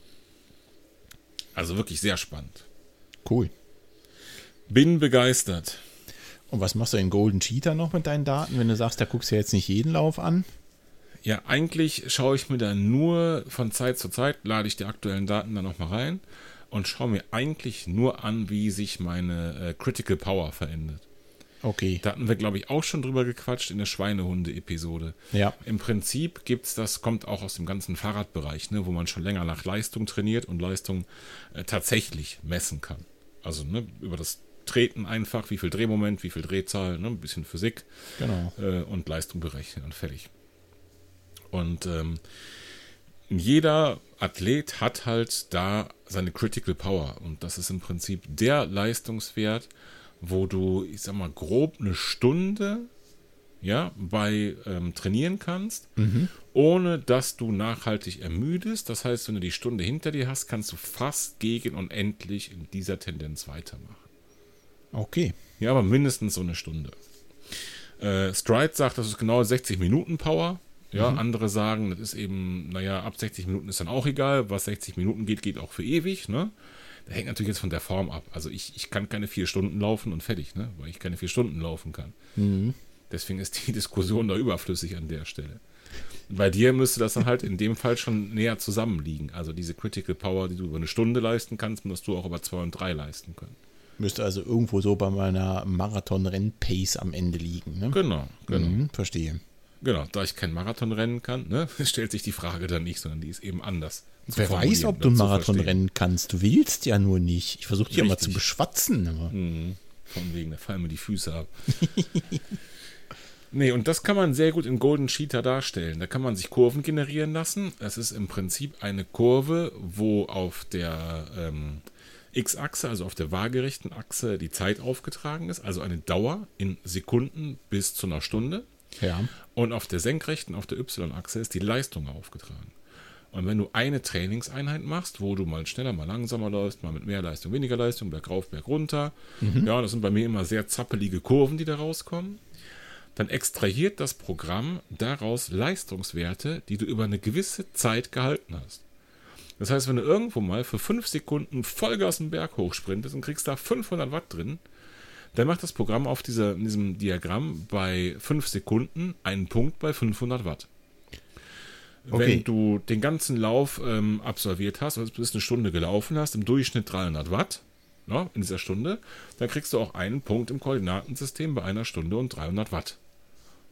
Also wirklich sehr spannend. Cool. Bin begeistert. Und was machst du in Golden Cheetah noch mit deinen Daten, wenn du sagst, da guckst du jetzt nicht jeden Lauf an? Ja, eigentlich schaue ich mir da nur von Zeit zu Zeit, lade ich die aktuellen Daten dann nochmal rein und schaue mir eigentlich nur an, wie sich meine äh, Critical Power verändert. Okay. Da hatten wir, glaube ich, auch schon drüber gequatscht in der Schweinehunde-Episode. Ja. Im Prinzip gibt's das, kommt auch aus dem ganzen Fahrradbereich, ne, wo man schon länger nach Leistung trainiert und Leistung äh, tatsächlich messen kann. Also ne, über das Treten einfach, wie viel Drehmoment, wie viel Drehzahl, ne, ein bisschen Physik Genau. äh, und Leistung berechnen und fertig. Und ähm, jeder Athlet hat halt da seine Critical Power und das ist im Prinzip der Leistungswert, wo du, ich sag mal, grob eine Stunde ja, bei ähm, trainieren kannst, ohne dass du nachhaltig ermüdest. Das heißt, wenn du die Stunde hinter dir hast, kannst du fast gegen und endlich in dieser Tendenz weitermachen. Okay. Ja, aber mindestens so eine Stunde. Äh, Stride sagt, das ist genau 60 Minuten Power. Ja, andere sagen, das ist eben, naja, ab 60 Minuten ist dann auch egal. Was 60 Minuten geht, geht auch für ewig, ne? Hängt natürlich jetzt von der Form ab. Also ich, ich kann keine vier Stunden laufen und fertig, ne? Weil ich keine vier Stunden laufen kann. Deswegen ist die [LAUGHS] Diskussion da überflüssig an der Stelle. Bei dir müsste das dann halt in dem Fall schon näher zusammenliegen. Also diese Critical Power, die du über eine Stunde leisten kannst, musst du auch über zwei und drei leisten können. Müsste also irgendwo so bei meiner Marathon-Renn-Pace am Ende liegen. Ne? Genau, genau. Mhm, verstehe. Genau, da ich kein Marathon rennen kann, ne, [LAUGHS] stellt sich die Frage dann nicht, sondern die ist eben anders. Wer weiß, ob du einen Marathon rennen kannst. Du willst ja nur nicht. Ich versuche dich ja mal zu beschwatzen. Aber. Mhm. Von wegen, da fallen mir die Füße ab. [LAUGHS] nee, und das kann man sehr gut in Golden Cheetah darstellen. Da kann man sich Kurven generieren lassen. Es ist im Prinzip eine Kurve, wo auf der ähm, X-Achse, also auf der waagerechten Achse, die Zeit aufgetragen ist, also eine Dauer in Sekunden bis zu einer Stunde. Ja. Und auf der senkrechten, auf der Y-Achse ist die Leistung aufgetragen. Und wenn du eine Trainingseinheit machst, wo du mal schneller, mal langsamer läufst, mal mit mehr Leistung, weniger Leistung, bergauf, bergunter, mhm. ja, das sind bei mir immer sehr zappelige Kurven, die da rauskommen, dann extrahiert das Programm daraus Leistungswerte, die du über eine gewisse Zeit gehalten hast. Das heißt, wenn du irgendwo mal für 5 Sekunden Vollgas den Berg hochsprintest und kriegst da 500 Watt drin, dann macht das Programm auf dieser, diesem Diagramm bei 5 Sekunden einen Punkt bei 500 Watt. Okay. Wenn du den ganzen Lauf ähm, absolviert hast, also bis eine Stunde gelaufen hast, im Durchschnitt 300 Watt ja, ne, in dieser Stunde, dann kriegst du auch einen Punkt im Koordinatensystem bei einer Stunde und 300 Watt.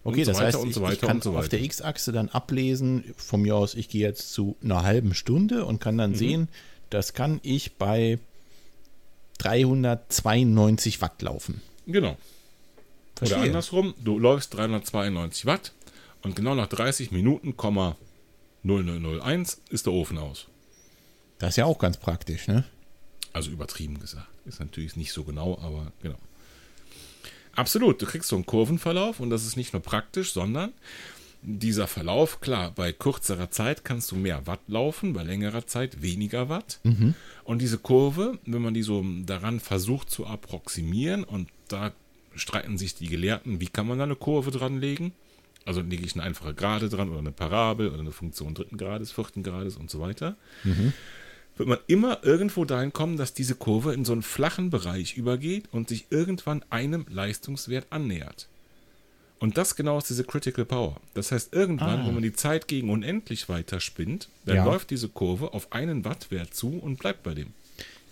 Okay, so das heißt, ich, so ich, kann so auf der X-Achse dann ablesen, von mir aus, ich gehe jetzt zu einer halben Stunde und kann dann mhm. sehen, das kann ich bei 392 Watt laufen. Genau. Verstehe. Oder andersrum, du läufst 392 Watt und genau nach 30 Minuten, 0001 ist der Ofen aus. Das ist ja auch ganz praktisch, ne? Also übertrieben gesagt. Ist natürlich nicht so genau, aber genau. Absolut, du kriegst so einen Kurvenverlauf und das ist nicht nur praktisch, sondern dieser Verlauf, klar, bei kürzerer Zeit kannst du mehr Watt laufen, bei längerer Zeit weniger Watt. Mhm. Und diese Kurve, wenn man die so daran versucht zu approximieren, und da streiten sich die Gelehrten, wie kann man da eine Kurve dranlegen? Also lege ich eine einfache Gerade dran oder eine Parabel oder eine Funktion dritten Grades, vierten Grades und so weiter. Mhm. Wird man immer irgendwo dahin kommen, dass diese Kurve in so einen flachen Bereich übergeht und sich irgendwann einem Leistungswert annähert. Und das genau ist diese Critical Power. Das heißt, irgendwann, ah. wenn man die Zeit gegen unendlich weiter spinnt, dann ja. läuft diese Kurve auf einen Wattwert zu und bleibt bei dem.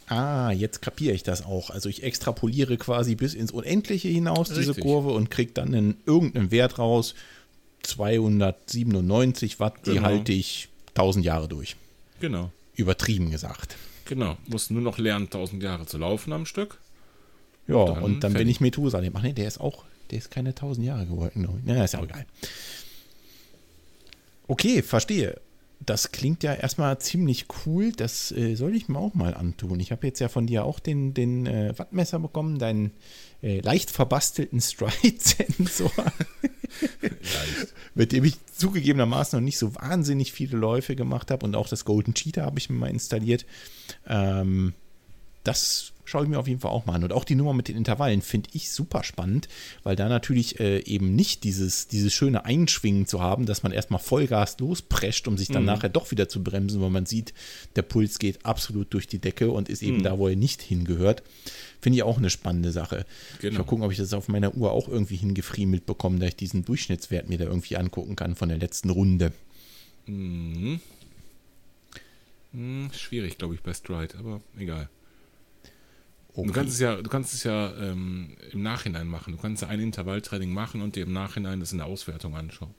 Ah, jetzt kapiere ich das auch. Also ich extrapoliere quasi bis ins Unendliche hinaus Richtig. diese Kurve und kriege dann einen, irgendeinen Wert raus. 297 Watt, die genau. halte ich 1000 Jahre durch. Genau. Übertrieben gesagt. Genau. Muss nur noch lernen, 1000 Jahre zu laufen am Stück. Ja, und dann, und dann bin ich Methusalem. Ach nee, der ist auch der ist keine 1000 Jahre geworden. Ja, ist ja auch egal. Okay, verstehe. Das klingt ja erstmal ziemlich cool. Das äh, soll ich mir auch mal antun. Ich habe jetzt ja von dir auch den, den äh, Wattmesser bekommen, deinen äh, leicht verbastelten [LAUGHS] Stride-Sensor. mit dem ich zugegebenermaßen noch nicht so wahnsinnig viele Läufe gemacht habe. Und auch das Golden Cheetah habe ich mir mal installiert. Ähm, das schaue ich mir auf jeden Fall auch mal an. Und auch die Nummer mit den Intervallen finde ich super spannend, weil da natürlich äh, eben nicht dieses, dieses schöne Einschwingen zu haben, dass man erstmal Vollgas losprescht, um sich dann mhm. nachher doch wieder zu bremsen, weil man sieht, der Puls geht absolut durch die Decke und ist eben mhm. da, wo er nicht hingehört. Finde ich auch eine spannende Sache. Genau. Ich mal gucken, ob ich das auf meiner Uhr auch irgendwie hingefriemelt bekomme, da ich diesen Durchschnittswert mir da irgendwie angucken kann von der letzten Runde. Mhm. Hm, schwierig, glaube ich, bei Stride, aber egal. Okay. Du kannst es ja, du kannst es ja ähm, im Nachhinein machen. Du kannst ja ein Intervalltraining machen und dir im Nachhinein das in der Auswertung anschauen.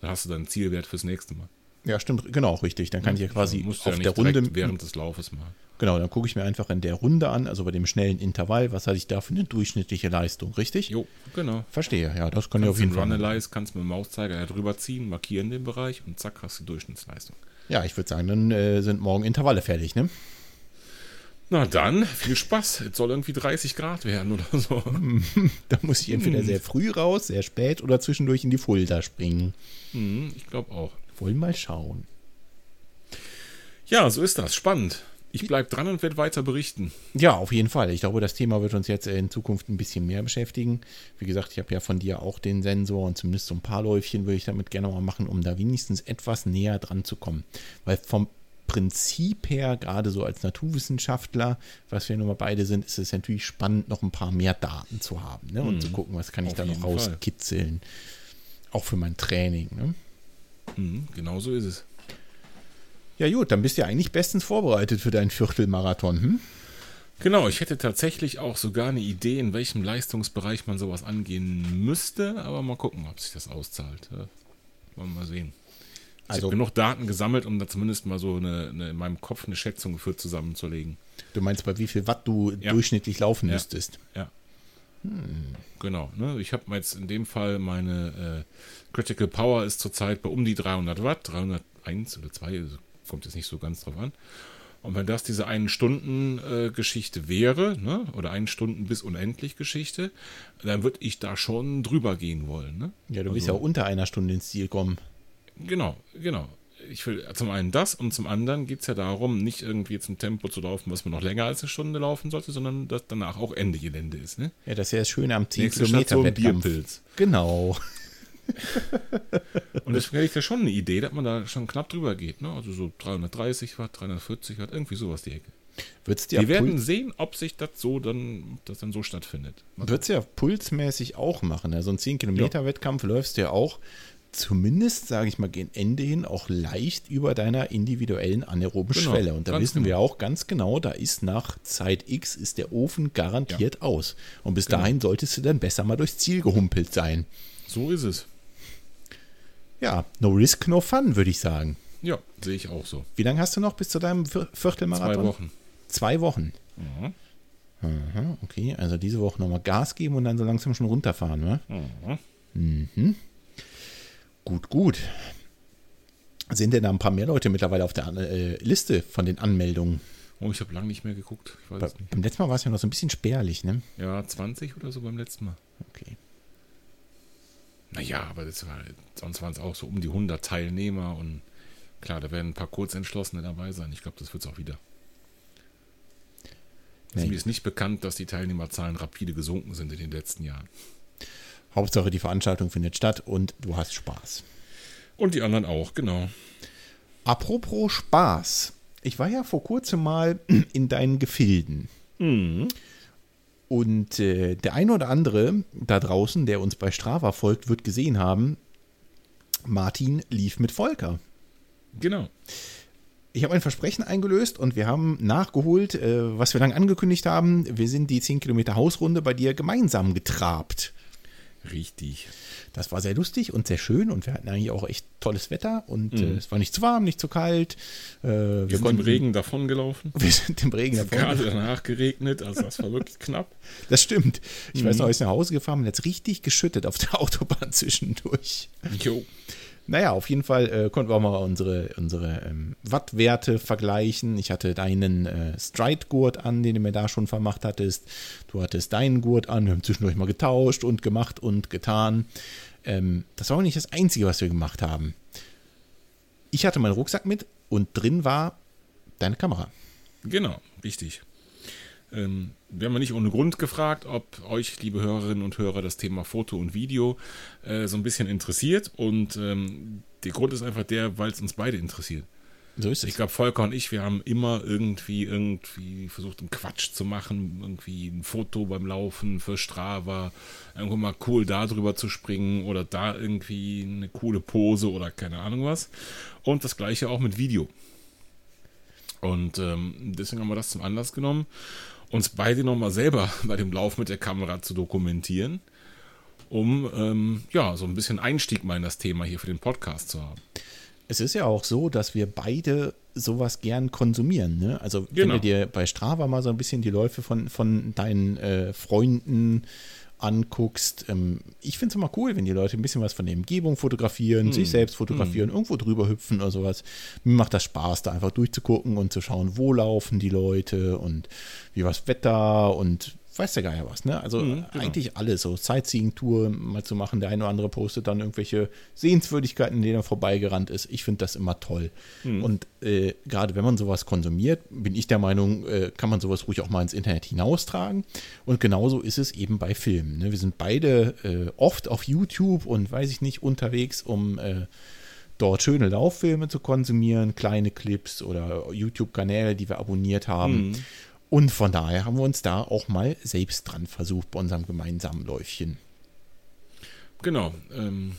Da hast du dann einen Zielwert fürs nächste Mal. Ja, stimmt, genau, richtig. Dann kann ich ja quasi auf ja der Runde während des Laufes mal. Genau, dann gucke ich mir einfach in der Runde an, also bei dem schnellen Intervall, was hatte ich da für eine durchschnittliche Leistung, richtig? Jo, genau. Verstehe, ja, das kann ja auf jeden Fall. Runalyze kannst du mit dem Mauszeiger ja drüber ziehen, markieren den Bereich und zack, hast du die Durchschnittsleistung. Ja, ich würde sagen, dann äh, sind morgen Intervalle fertig, ne? Na dann, viel Spaß. Es soll irgendwie 30 Grad werden oder so. [LAUGHS] da muss ich entweder hm. sehr früh raus, sehr spät oder zwischendurch in die Fulda springen. Hm, ich glaube auch. Wollen mal schauen. Ja, so ist das. Spannend. Ich bleibe dran und werde weiter berichten. Ja, auf jeden Fall. Ich glaube, das Thema wird uns jetzt in Zukunft ein bisschen mehr beschäftigen. Wie gesagt, ich habe ja von dir auch den Sensor und zumindest so ein paar Läufchen würde ich damit gerne mal machen, um da wenigstens etwas näher dran zu kommen. Weil vom Prinzip her, gerade so als Naturwissenschaftler, was wir nun mal beide sind, ist es natürlich spannend, noch ein paar mehr Daten zu haben ne? und mhm. zu gucken, was kann ich Auf da noch rauskitzeln. Auch für mein Training. Ne? Mhm, genau so ist es. Ja, gut, dann bist du ja eigentlich bestens vorbereitet für deinen Viertelmarathon. Hm? Genau, ich hätte tatsächlich auch sogar eine Idee, in welchem Leistungsbereich man sowas angehen müsste, aber mal gucken, ob sich das auszahlt. Wollen wir mal sehen. Ich Also- habe genug Daten gesammelt, um da zumindest mal so eine, eine, in meinem Kopf eine Schätzung für zusammenzulegen. Du meinst, bei wie viel Watt du Ja. durchschnittlich laufen Ja. müsstest? Ja. Genau. Ne? Ich habe jetzt in dem Fall meine äh, Critical Power ist zurzeit bei um die 300 Watt, 301 oder 2, also kommt jetzt nicht so ganz drauf an. Und wenn das diese einen Stunden äh, Geschichte wäre, ne? oder einen Stunden bis unendlich Geschichte, dann würde ich da schon drüber gehen wollen. Ne? Ja, du willst ja Also- unter einer Stunde ins Ziel kommen. Genau, genau. Ich will zum einen das und zum anderen geht es ja darum, nicht irgendwie jetzt ein Tempo zu laufen, was man noch länger als eine Stunde laufen sollte, sondern dass danach auch Ende Gelände ist. Ne? Ja, das ist ja das Schöne am 10 Nächste Kilometer. Bierpilz. Genau. Und deswegen hätte ich da schon eine Idee, dass man da schon knapp drüber geht. Ne? Also so 330 Watt, 340 Watt, irgendwie sowas die Ecke. Wird's dir, Wir werden Puls, sehen, ob sich das so dann, das dann so stattfindet. wird's ja pulsmäßig auch machen. Also ein 10 Kilometer Wettkampf läufst du ja auch zumindest, sage ich mal, gegen Ende hin auch leicht über deiner individuellen anaeroben Genau, Schwelle. Und da wissen wir genau. auch ganz genau, da ist nach Zeit X ist der Ofen garantiert aus. Und bis Genau. dahin solltest du dann besser mal durchs Ziel gehumpelt sein. So ist es. Ja, no risk, no fun, würde ich sagen. Ja, sehe ich auch so. Wie lange hast du noch bis zu deinem Vier- Viertelmarathon? Zwei Wochen. Zwei Wochen. Mhm. Aha, okay, also diese Woche nochmal Gas geben und dann so langsam schon runterfahren, ne? Mhm. Gut, gut. Sind denn da ein paar mehr Leute mittlerweile auf der äh, Liste von den Anmeldungen? Oh, ich habe lange nicht mehr geguckt. Bei, nicht. beim letzten Mal war es ja noch so ein bisschen spärlich, ne? Ja, 20 oder so beim letzten Mal. Okay. Naja, aber das war, sonst waren es auch so um die 100 Teilnehmer und klar, da werden ein paar Kurzentschlossene dabei sein. Ich glaube, das wird es auch wieder. Also. Mir ist nicht bekannt, dass die Teilnehmerzahlen rapide gesunken sind in den letzten Jahren. Hauptsache die Veranstaltung findet statt und du hast Spaß. Und die anderen auch, genau. Apropos Spaß. Ich war ja vor kurzem mal [CLEARS THROAT] in deinen Gefilden. Und äh, der eine oder andere da draußen, der uns bei Strava folgt, wird gesehen haben, Martin lief mit Volker. Genau. Ich habe ein Versprechen eingelöst und wir haben nachgeholt, äh, was wir lang angekündigt haben. Wir sind die 10 Kilometer Hausrunde bei dir gemeinsam getrabt. Richtig. Das war sehr lustig und sehr schön und wir hatten eigentlich auch echt tolles Wetter und äh, es war nicht zu warm, nicht zu kalt. Äh, wir, Wir sind im Regen davongelaufen. [LAUGHS] Wir sind im Regen davon. Gerade danach geregnet, also das war wirklich knapp. [LAUGHS] Das stimmt. Ich weiß noch, ich nach Hause gefahren bin, hat es richtig geschüttet auf der [LAUGHS] Autobahn zwischendurch. Jo. Naja, auf jeden Fall äh, konnten wir auch mal unsere, unsere ähm, Wattwerte vergleichen. Ich hatte deinen äh, Stride-Gurt an, den du mir da schon vermacht hattest. Du hattest deinen Gurt an. Wir haben zwischendurch mal getauscht und gemacht und getan. Ähm, das war auch nicht das Einzige, was wir gemacht haben. Ich hatte meinen Rucksack mit und drin war deine Kamera. Genau, richtig. Ähm, wir haben ja nicht ohne Grund gefragt, ob euch, liebe Hörerinnen und Hörer, das Thema Foto und Video äh, so ein bisschen interessiert. Und ähm, der Grund ist einfach der, weil es uns beide interessiert. So ist es. Ich glaube, Volker und ich, wir haben immer irgendwie irgendwie versucht, einen Quatsch zu machen, irgendwie ein Foto beim Laufen für Strava, irgendwo mal cool da drüber zu springen oder da irgendwie eine coole Pose oder keine Ahnung was. Und das gleiche auch mit Video. Und ähm, deswegen haben wir das zum Anlass genommen, uns beide nochmal selber [LAUGHS] bei dem Lauf mit der Kamera zu dokumentieren, um ähm, ja so ein bisschen Einstieg mal in das Thema hier für den Podcast zu haben. Es ist ja auch so, dass wir beide sowas gern konsumieren. Ne? Also Genau. wenn du dir bei Strava mal so ein bisschen die Läufe von, von deinen äh, Freunden anguckst, ähm, ich finde es immer cool, wenn die Leute ein bisschen was von der Umgebung fotografieren, sich selbst fotografieren, irgendwo drüber hüpfen oder sowas. Mir macht das Spaß, da einfach durchzugucken und zu schauen, wo laufen die Leute und wie war das Wetter und weiß der Geier was, ne? Also Mhm, genau. eigentlich alles, so Sightseeing-Tour mal zu machen. Der eine oder andere postet dann irgendwelche Sehenswürdigkeiten, in denen er vorbeigerannt ist. Ich finde das immer toll. Mhm. Und äh, gerade wenn man sowas konsumiert, bin ich der Meinung, äh, kann man sowas ruhig auch mal ins Internet hinaustragen. Und genauso ist es eben bei Filmen. Ne? Wir sind beide äh, oft auf YouTube und weiß ich nicht unterwegs, um äh, dort schöne Lauffilme zu konsumieren, kleine Clips oder YouTube-Kanäle, die wir abonniert haben. Und von daher haben wir uns da auch mal selbst dran versucht bei unserem gemeinsamen Läufchen. Genau. Ähm,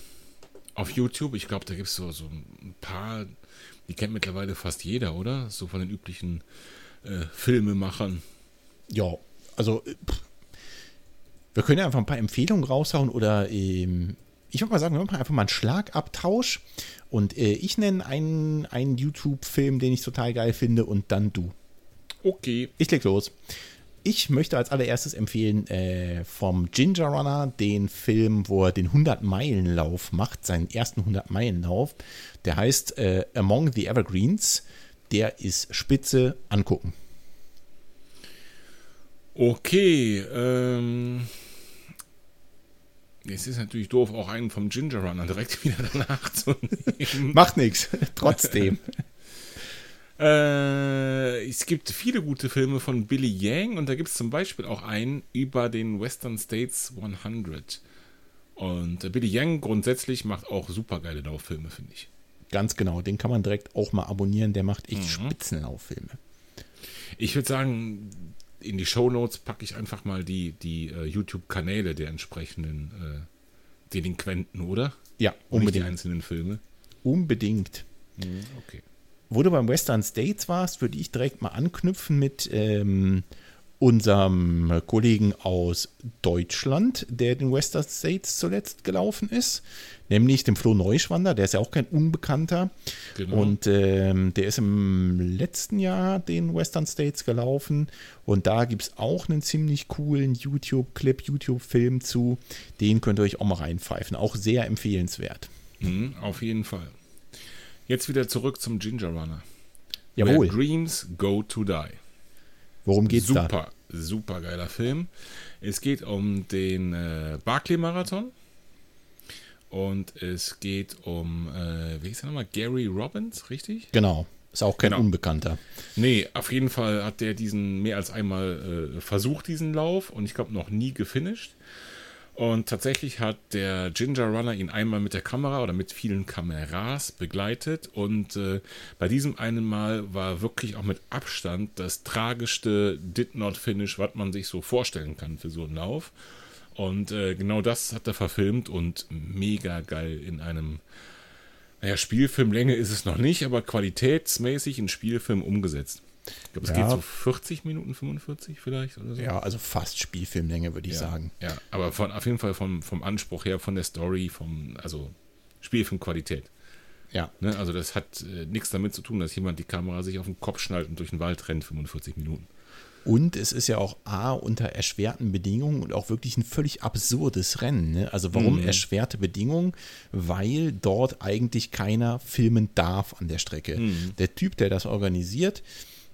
auf YouTube, ich glaube, da gibt es so, so ein paar, die kennt mittlerweile fast jeder, oder? So von den üblichen äh, Filmemachern. Ja, also pff, wir können ja einfach ein paar Empfehlungen raushauen oder ähm, ich würde mal sagen, wir machen einfach mal einen Schlagabtausch und äh, ich nenne einen, einen YouTube-Film, den ich total geil finde und dann du. Okay. Ich leg los. Ich möchte als allererstes empfehlen äh, vom Ginger Runner den Film, wo er den 100-Meilen-Lauf macht, seinen ersten 100-Meilen-Lauf. Der heißt äh, Among the Evergreens. Der ist spitze, angucken. Okay, ähm. Es ist natürlich doof, auch einen vom Ginger Runner direkt [LAUGHS] wieder danach zu nehmen. Macht nichts, [LAUGHS] trotzdem. [LAUGHS] Äh, es gibt viele gute Filme von Billy Yang und da gibt es zum Beispiel auch einen über den Western States 100. Und äh, Billy Yang grundsätzlich macht auch super geile Lauffilme, finde ich. Ganz genau, den kann man direkt auch mal abonnieren, der macht echt mhm. Spitzenlauffilme. Ich würde sagen, in die Show Notes packe ich einfach mal die, die uh, YouTube-Kanäle der entsprechenden äh, Delinquenten, oder? Ja, unbedingt. die einzelnen Filme. Unbedingt. Mhm, okay. Wo du beim Western States warst, würde ich direkt mal anknüpfen mit ähm, unserem Kollegen aus Deutschland, der den Western States zuletzt gelaufen ist, nämlich dem Flo Neuschwander, der ist ja auch kein Unbekannter. Genau. Und ähm, der ist im letzten Jahr den Western States gelaufen und da gibt es auch einen ziemlich coolen YouTube-Clip, YouTube-Film zu. Den könnt ihr euch auch mal reinpfeifen. Auch sehr empfehlenswert. Mhm, auf jeden Fall. Jetzt wieder zurück zum Ginger Runner. Jawohl. Where Dreams Go to Die. Worum geht's super, da? Super, super geiler Film. Es geht um den äh, Barclay-Marathon. Und es geht um, äh, wie hieß er nochmal? Gary Robbins, richtig? Genau. Ist auch kein genau. Unbekannter. Nee, auf jeden Fall hat der diesen mehr als einmal äh, versucht, diesen Lauf. Und ich glaube, noch nie gefinisht. Und tatsächlich hat der Ginger Runner ihn einmal mit der Kamera oder mit vielen Kameras begleitet. Und äh, bei diesem einen Mal war wirklich auch mit Abstand das tragischste Did Not Finish, was man sich so vorstellen kann für so einen Lauf. Und äh, genau das hat er verfilmt und mega geil in einem, naja, Spielfilmlänge ist es noch nicht, aber qualitätsmäßig in Spielfilm umgesetzt. Ich glaube, es ja. geht so 40 Minuten, 45 vielleicht oder so. Ja, also fast Spielfilmlänge, würde ich ja, sagen. Ja, aber von, auf jeden Fall vom, vom Anspruch her, von der Story, vom, also Spielfilmqualität. Ja. Ne, also das hat äh, nichts damit zu tun, dass jemand die Kamera sich auf den Kopf schnallt und durch den Wald rennt, 45 Minuten. Und es ist ja auch A, unter erschwerten Bedingungen und auch wirklich ein völlig absurdes Rennen. Ne? Also warum mhm. erschwerte Bedingungen? Weil dort eigentlich keiner filmen darf an der Strecke. Mhm. Der Typ, der das organisiert,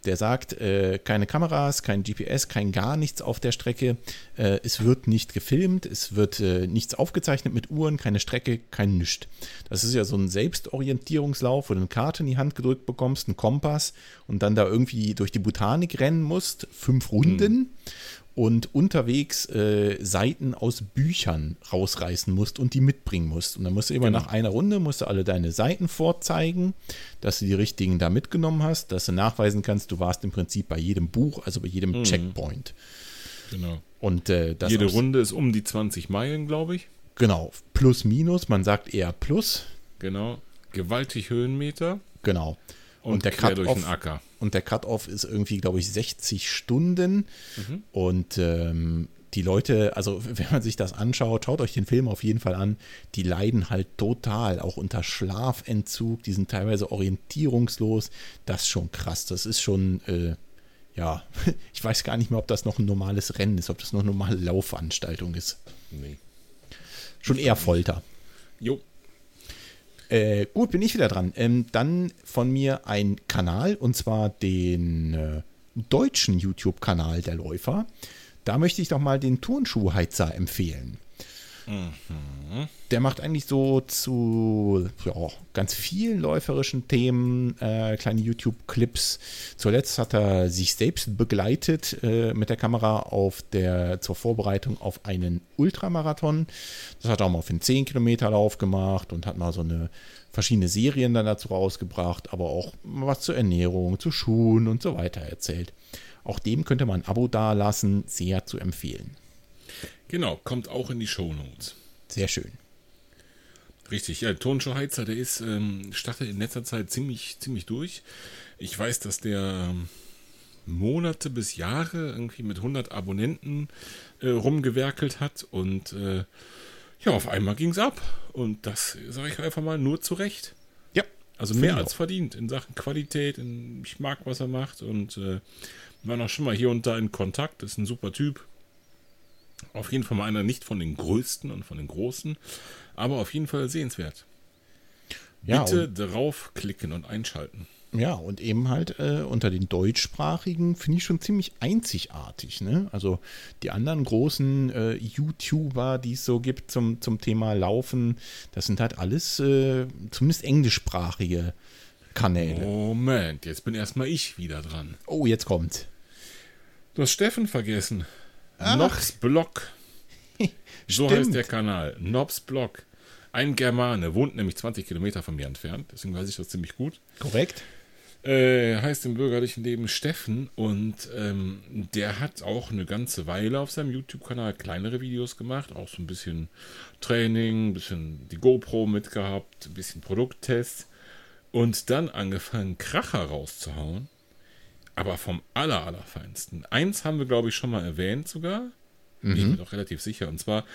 der sagt, äh, keine Kameras, kein GPS, kein gar nichts auf der Strecke. Äh, es wird nicht gefilmt, es wird äh, nichts aufgezeichnet mit Uhren, keine Strecke, kein Nichts. Das ist ja so ein Selbstorientierungslauf, wo du eine Karte in die Hand gedrückt bekommst, einen Kompass und dann da irgendwie durch die Botanik rennen musst, fünf Runden. Mhm und unterwegs äh, Seiten aus Büchern rausreißen musst und die mitbringen musst. Und dann musst du immer genau. nach einer Runde musst du alle deine Seiten vorzeigen, dass du die richtigen da mitgenommen hast, dass du nachweisen kannst, du warst im Prinzip bei jedem Buch, also bei jedem mhm. Checkpoint. Genau. Und äh, jede Runde ist um die 20 Meilen, glaube ich. Genau, plus minus, man sagt eher plus. Genau, gewaltig Höhenmeter. Genau. Und, und der Cut durch den Acker. Und der Cut-Off ist irgendwie, glaube ich, 60 Stunden. Mhm. Und ähm, die Leute, also wenn man sich das anschaut, schaut euch den Film auf jeden Fall an, die leiden halt total, auch unter Schlafentzug, die sind teilweise orientierungslos. Das ist schon krass. Das ist schon, äh, ja, [LAUGHS] ich weiß gar nicht mehr, ob das noch ein normales Rennen ist, ob das noch eine normale Laufveranstaltung ist. Nee. Schon eher Folter. Jo. Äh, gut, bin ich wieder dran. Ähm, dann von mir ein Kanal und zwar den äh, deutschen YouTube-Kanal der Läufer. Da möchte ich doch mal den Turnschuhheizer empfehlen. Mhm. Der macht eigentlich so zu ja, ganz vielen läuferischen Themen äh, kleine YouTube-Clips. Zuletzt hat er sich selbst begleitet äh, mit der Kamera auf der, zur Vorbereitung auf einen Ultramarathon. Das hat er auch mal auf den 10-Kilometer-Lauf gemacht und hat mal so eine verschiedene Serien dann dazu rausgebracht, aber auch was zur Ernährung, zu Schuhen und so weiter erzählt. Auch dem könnte man ein Abo dalassen, sehr zu empfehlen. Genau, kommt auch in die Show Notes. Sehr schön. Richtig, ja, Tonschuhheizer, der ist, ähm, startet in letzter Zeit ziemlich, ziemlich durch. Ich weiß, dass der, ähm, Monate bis Jahre irgendwie mit 100 Abonnenten äh, rumgewerkelt hat und äh, ja, auf einmal ging es ab. Und das sage ich einfach mal nur zu Recht. Ja. Also mehr als verdient in Sachen Qualität. In, ich mag, was er macht und äh, waren auch schon mal hier und da in Kontakt. Ist ein super Typ. Auf jeden Fall mal einer nicht von den größten und von den großen, aber auf jeden Fall sehenswert. Ja, Bitte draufklicken und einschalten. Ja, und eben halt äh, unter den deutschsprachigen finde ich schon ziemlich einzigartig. Ne? Also die anderen großen äh, YouTuber, die es so gibt zum, zum Thema Laufen, das sind halt alles äh, zumindest englischsprachige Kanäle. Moment, jetzt bin erstmal ich wieder dran. Oh, jetzt kommt. Du hast Steffen vergessen. Nobs Blog. [LAUGHS] So heißt der Kanal. Nobs Blog. Ein Germane, wohnt nämlich 20 Kilometer von mir entfernt, deswegen weiß ich das ziemlich gut. Korrekt. Äh, heißt im bürgerlichen Leben Steffen und ähm, der hat auch eine ganze Weile auf seinem YouTube-Kanal kleinere Videos gemacht, auch so ein bisschen Training, ein bisschen die GoPro mitgehabt, ein bisschen Produkttests und dann angefangen, Kracher rauszuhauen, aber vom aller, allerfeinsten. Eins haben wir, glaube ich, schon mal erwähnt sogar, bin ich mir doch relativ sicher, und zwar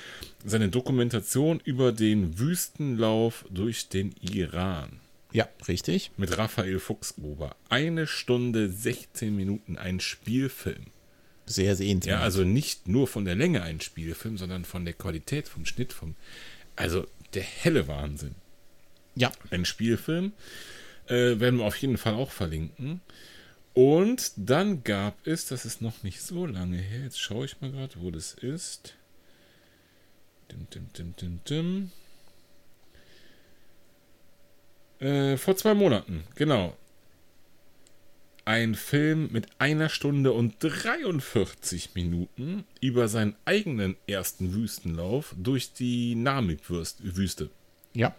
seine Dokumentation über den Wüstenlauf durch den Iran. Ja, richtig. Mit Raphael Fuchsgruber. Eine Stunde 16 Minuten ein Spielfilm. Sehr sehenswert. Ja, also nicht nur von der Länge ein Spielfilm, sondern von der Qualität, vom Schnitt, vom. Also der helle Wahnsinn. ja, Ein Spielfilm. Äh, werden wir auf jeden Fall auch verlinken. Und dann gab es, das ist noch nicht so lange her, jetzt schaue ich mal gerade, wo das ist. Dim, dim, dim, dim, dim. Äh, vor zwei Monaten, genau. Ein Film mit einer Stunde und 43 Minuten über seinen eigenen ersten Wüstenlauf durch die Namib-Wüste. ja,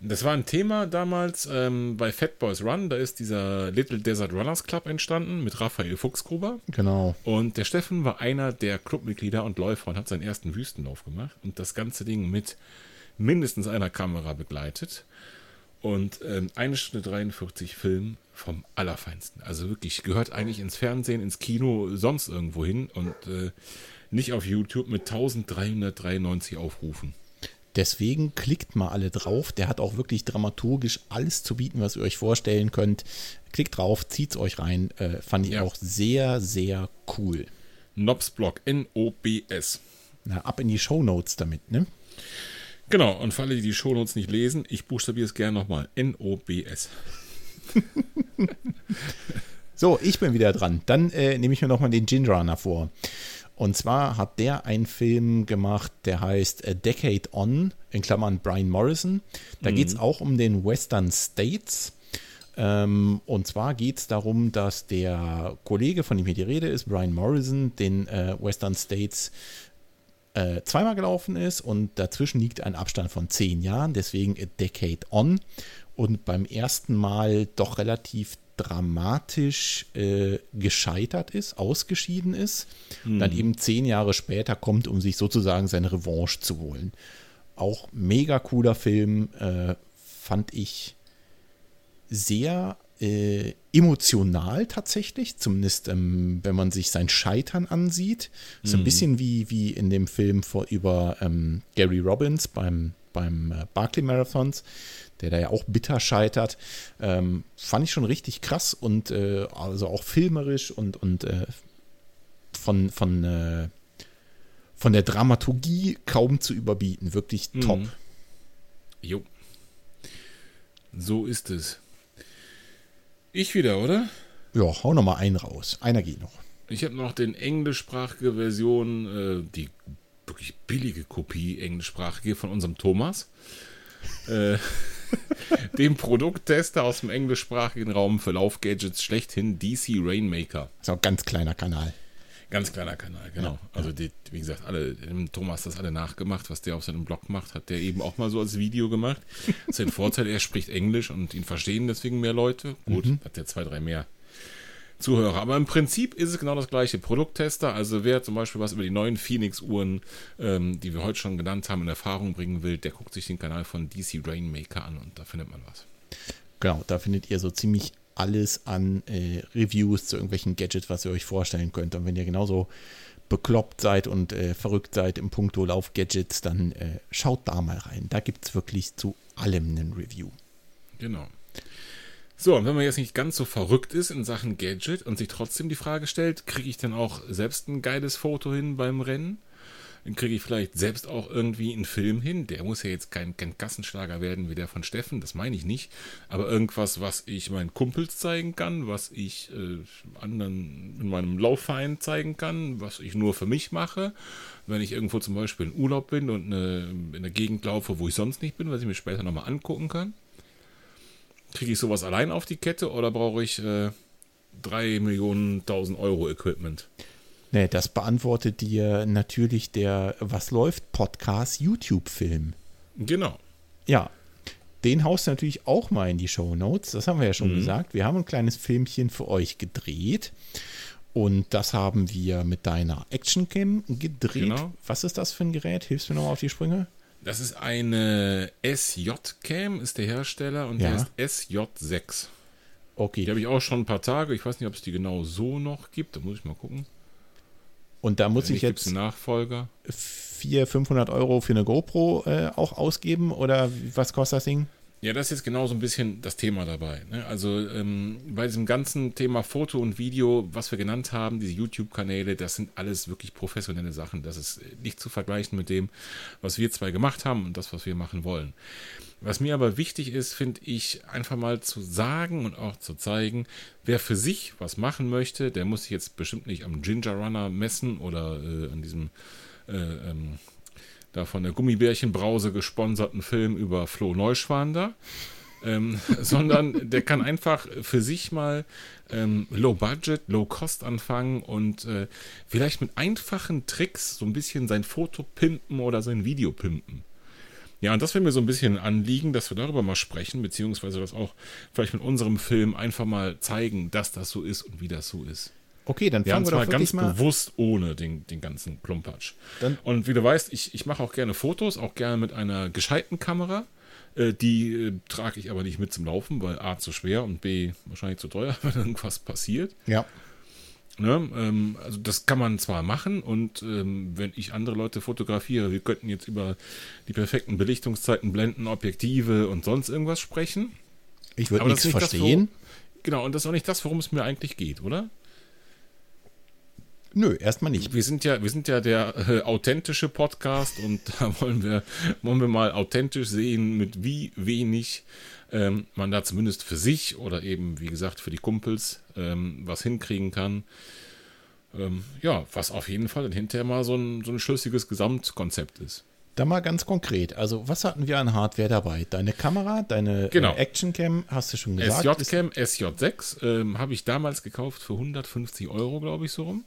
Das war ein Thema damals ähm, bei Fat Boys Run. Da ist dieser Little Desert Runners Club entstanden mit Raphael Fuchsgruber. genau. Und der Steffen war einer der Clubmitglieder und Läufer und hat seinen ersten Wüstenlauf gemacht und das ganze Ding mit mindestens einer Kamera begleitet. Und ähm, eine Stunde 43 Film vom Allerfeinsten. Also wirklich, gehört eigentlich ins Fernsehen, ins Kino, sonst irgendwo hin und äh, nicht auf YouTube mit 1393 Aufrufen. Deswegen klickt mal alle drauf. Der hat auch wirklich dramaturgisch alles zu bieten, was ihr euch vorstellen könnt. Klickt drauf, zieht's euch rein. Äh, fand ich Ja. auch sehr, sehr cool. Nobs Blog, N-O-B-S. Na, ab in die Shownotes damit, ne? Genau, und für alle, die die Shownotes nicht lesen, ich buchstabiere es gerne nochmal. N-O-B-S. [LAUGHS] So, ich bin wieder dran. Dann äh, nehme ich mir nochmal den Gin Runner vor. Und zwar hat der einen Film gemacht, der heißt A Decade On, in Klammern Brian Morrison. Da geht es auch um den Western States. Ähm, und zwar geht es darum, dass der Kollege, von dem hier die Rede ist, Brian Morrison, den äh, Western States äh, zweimal gelaufen ist und dazwischen liegt ein Abstand von zehn Jahren, deswegen A Decade On. Und beim ersten Mal doch relativ dramatisch äh, gescheitert ist, ausgeschieden ist, dann eben zehn Jahre später kommt, um sich sozusagen seine Revanche zu holen. Auch mega cooler Film, äh, fand ich sehr äh, emotional tatsächlich, zumindest ähm, wenn man sich sein Scheitern ansieht. So ein bisschen wie, wie in dem Film vor, über ähm, Gary Robbins beim, beim äh, Barclay Marathons, der da ja auch bitter scheitert. Ähm, fand ich schon richtig krass und äh, also auch filmerisch und, und äh, von, von, äh, von der Dramaturgie kaum zu überbieten. Wirklich top. Mhm. Jo. So ist es. Ich wieder, oder? Ja, hau noch mal einen raus. Einer geht noch. Ich habe noch den englischsprachige Version, äh, die wirklich billige Kopie englischsprachige von unserem Thomas. äh, [LAUGHS] [LAUGHS] dem Produkttester aus dem englischsprachigen Raum für Laufgadgets schlechthin DC Rainmaker. Ist auch ein ganz kleiner Kanal. Ganz kleiner Kanal, genau. Also die, wie gesagt, alle, Thomas das alle nachgemacht, was der auf seinem Blog macht, hat der eben auch mal so als Video gemacht. [LAUGHS] Das ist ein Vorteil, er spricht Englisch und ihn verstehen deswegen mehr Leute. Gut, hat der zwei, drei mehr Zuhörer. Aber im Prinzip ist es genau das gleiche. Produkttester, also wer zum Beispiel was über die neuen Phoenix-Uhren, ähm, die wir heute schon genannt haben, in Erfahrung bringen will, der guckt sich den Kanal von DC Rainmaker an und da findet man was. Genau, da findet ihr so ziemlich alles an äh, Reviews zu irgendwelchen Gadgets, was ihr euch vorstellen könnt. Und wenn ihr genauso bekloppt seid und äh, verrückt seid im Punkto Lauf-Gadgets, dann äh, schaut da mal rein. Da gibt es wirklich zu allem einen Review. Genau. So, und wenn man jetzt nicht ganz so verrückt ist in Sachen Gadget und sich trotzdem die Frage stellt, kriege ich denn auch selbst ein geiles Foto hin beim Rennen? Dann kriege ich vielleicht selbst auch irgendwie einen Film hin. Der muss ja jetzt kein, kein Kassenschlager werden wie der von Steffen, das meine ich nicht. Aber irgendwas, was ich meinen Kumpels zeigen kann, was ich äh, anderen in meinem Laufverein zeigen kann, was ich nur für mich mache. Wenn ich irgendwo zum Beispiel in Urlaub bin und eine, in der Gegend laufe, wo ich sonst nicht bin, was ich mir später nochmal angucken kann. Kriege ich sowas allein auf die Kette oder brauche ich äh, 3 Millionen 1000 Euro Equipment? Nee, das beantwortet dir natürlich der Was läuft Podcast YouTube-Film. Genau. Ja, den haust du natürlich auch mal in die Show Notes. Das haben wir ja schon mhm. gesagt. Wir haben ein kleines Filmchen für euch gedreht. Und das haben wir mit deiner Actioncam gedreht. Genau. Was ist das für ein Gerät? Hilfst du mir noch auf die Sprünge? Das ist eine SJ-Cam, ist der Hersteller und ja. der ist SJ6. Okay. Die habe ich auch schon ein paar Tage. Ich weiß nicht, ob es die genau so noch gibt. Da muss ich mal gucken. Und da muss ich jetzt Nachfolger 400, 500 Euro für eine GoPro äh, auch ausgeben oder was kostet das Ding? Ja, das ist jetzt genau so ein bisschen das Thema dabei. Ne? Also ähm, bei diesem ganzen Thema Foto und Video, was wir genannt haben, diese YouTube-Kanäle, das sind alles wirklich professionelle Sachen. Das ist nicht zu vergleichen mit dem, was wir zwei gemacht haben und das, was wir machen wollen. Was mir aber wichtig ist, finde ich, einfach mal zu sagen und auch zu zeigen, wer für sich was machen möchte, der muss sich jetzt bestimmt nicht am Ginger Runner messen oder äh, an diesem äh, ähm, da von der Gummibärchenbrause gesponserten Film über Flo Neuschwander. Ähm, [LAUGHS] sondern der kann einfach für sich mal ähm, Low Budget, Low Cost anfangen und äh, vielleicht mit einfachen Tricks so ein bisschen sein Foto pimpen oder sein Video pimpen. Ja, und das wäre mir so ein bisschen anliegen, dass wir darüber mal sprechen, beziehungsweise das auch vielleicht mit unserem Film einfach mal zeigen, dass das so ist und wie das so ist. Okay, dann fangen wir, wir doch ganz mal bewusst ohne den, den ganzen Klumpatsch. Dann und wie du weißt, ich, ich mache auch gerne Fotos, auch gerne mit einer gescheiten Kamera. Äh, die äh, trage ich aber nicht mit zum Laufen, weil A zu schwer und B wahrscheinlich zu teuer, [LAUGHS] wenn irgendwas passiert. Ja. Ne, ähm, also das kann man zwar machen und ähm, wenn ich andere Leute fotografiere, wir könnten jetzt über die perfekten Belichtungszeiten, Blenden, Objektive und sonst irgendwas sprechen. Ich würde nichts verstehen. Das, genau, und das ist auch nicht das, worum es mir eigentlich geht, oder? Nö, erstmal nicht. Wir sind ja, wir sind ja der äh, authentische Podcast und [LAUGHS] da wollen wir, wollen wir mal authentisch sehen, mit wie wenig ähm, man da zumindest für sich oder eben, wie gesagt, für die Kumpels ähm, was hinkriegen kann. Ähm, ja, was auf jeden Fall dann hinterher mal so ein, so ein schlüssiges Gesamtkonzept ist. Da mal ganz konkret. Also, was hatten wir an Hardware dabei? Deine Kamera, deine genau. äh, Actioncam, hast du schon gesagt? SJ-Cam, SJ6, ähm, habe ich damals gekauft für 150 Euro, glaube ich, so rum.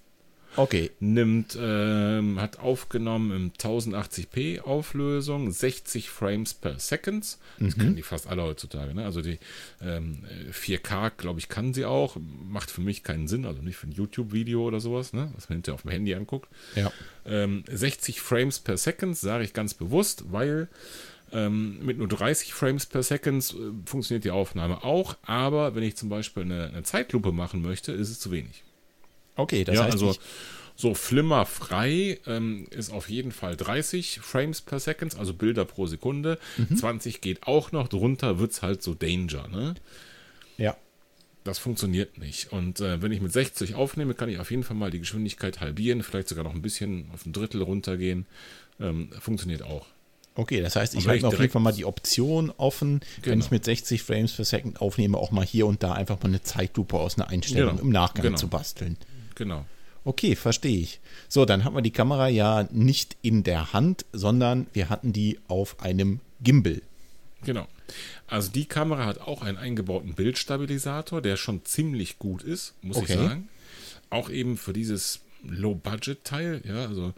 Okay. Nimmt, ähm, hat aufgenommen im 1080p Auflösung, 60 Frames per Second. Das mhm. können die fast alle heutzutage. Ne? Also die ähm, 4K, glaube ich, kann sie auch. Macht für mich keinen Sinn, also nicht für ein YouTube-Video oder sowas, ne? was man hinterher auf dem Handy anguckt. Ja. Ähm, 60 Frames per Second sage ich ganz bewusst, weil ähm, mit nur 30 Frames per Second äh, funktioniert die Aufnahme auch, aber wenn ich zum Beispiel eine, eine Zeitlupe machen möchte, ist es zu wenig. Okay, das ja, heißt, also so flimmerfrei ähm, ist auf jeden Fall 30 Frames per Second, also Bilder pro Sekunde. Mhm. 20 geht auch noch, drunter wird es halt so Danger, ne? Ja. Das funktioniert nicht. Und äh, wenn ich mit 60 aufnehme, kann ich auf jeden Fall mal die Geschwindigkeit halbieren, vielleicht sogar noch ein bisschen auf ein Drittel runtergehen. Ähm, funktioniert auch. Okay, das heißt, ich halte auf jeden Fall mal die Option offen, genau. wenn ich mit 60 Frames per Second aufnehme, auch mal hier und da einfach mal eine Zeitlupe aus einer Einstellung genau. im Nachgang genau. zu basteln. Genau. Okay, verstehe ich. So, dann haben wir die Kamera ja nicht in der Hand, sondern wir hatten die auf einem Gimbal. Genau. Also die Kamera hat auch einen eingebauten Bildstabilisator, der schon ziemlich gut ist, muss okay. ich sagen. Auch eben für dieses Low-Budget-Teil, ja, also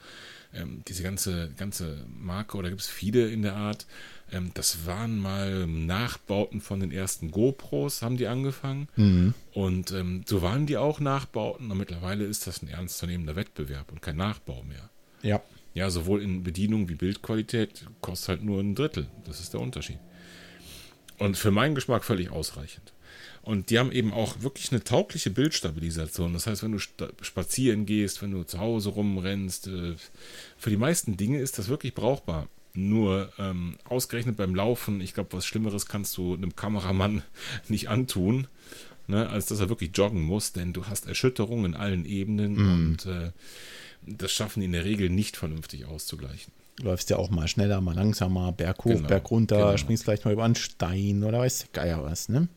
ähm, diese ganze, ganze Marke, oder gibt es viele in der Art, ähm, das waren mal Nachbauten von den ersten GoPros, haben die angefangen. Mhm. Und ähm, so waren die auch Nachbauten. Und mittlerweile ist das ein ernstzunehmender Wettbewerb und kein Nachbau mehr. Ja. Ja, sowohl in Bedienung wie Bildqualität kostet halt nur ein Drittel. Das ist der Unterschied. Und für meinen Geschmack völlig ausreichend. Und die haben eben auch wirklich eine taugliche Bildstabilisation. Das heißt, wenn du spazieren gehst, wenn du zu Hause rumrennst, äh, für die meisten Dinge ist das wirklich brauchbar. Nur ähm, ausgerechnet beim Laufen, ich glaube, was Schlimmeres kannst du einem Kameramann [LAUGHS] nicht antun, ne, als dass er wirklich joggen muss, denn du hast Erschütterungen in allen Ebenen mm. und äh, das schaffen die in der Regel nicht vernünftig auszugleichen. Du läufst ja auch mal schneller, mal langsamer, Berg hoch, genau, Berg runter, genau. springst vielleicht mal über einen Stein oder weiß Geier was, ne?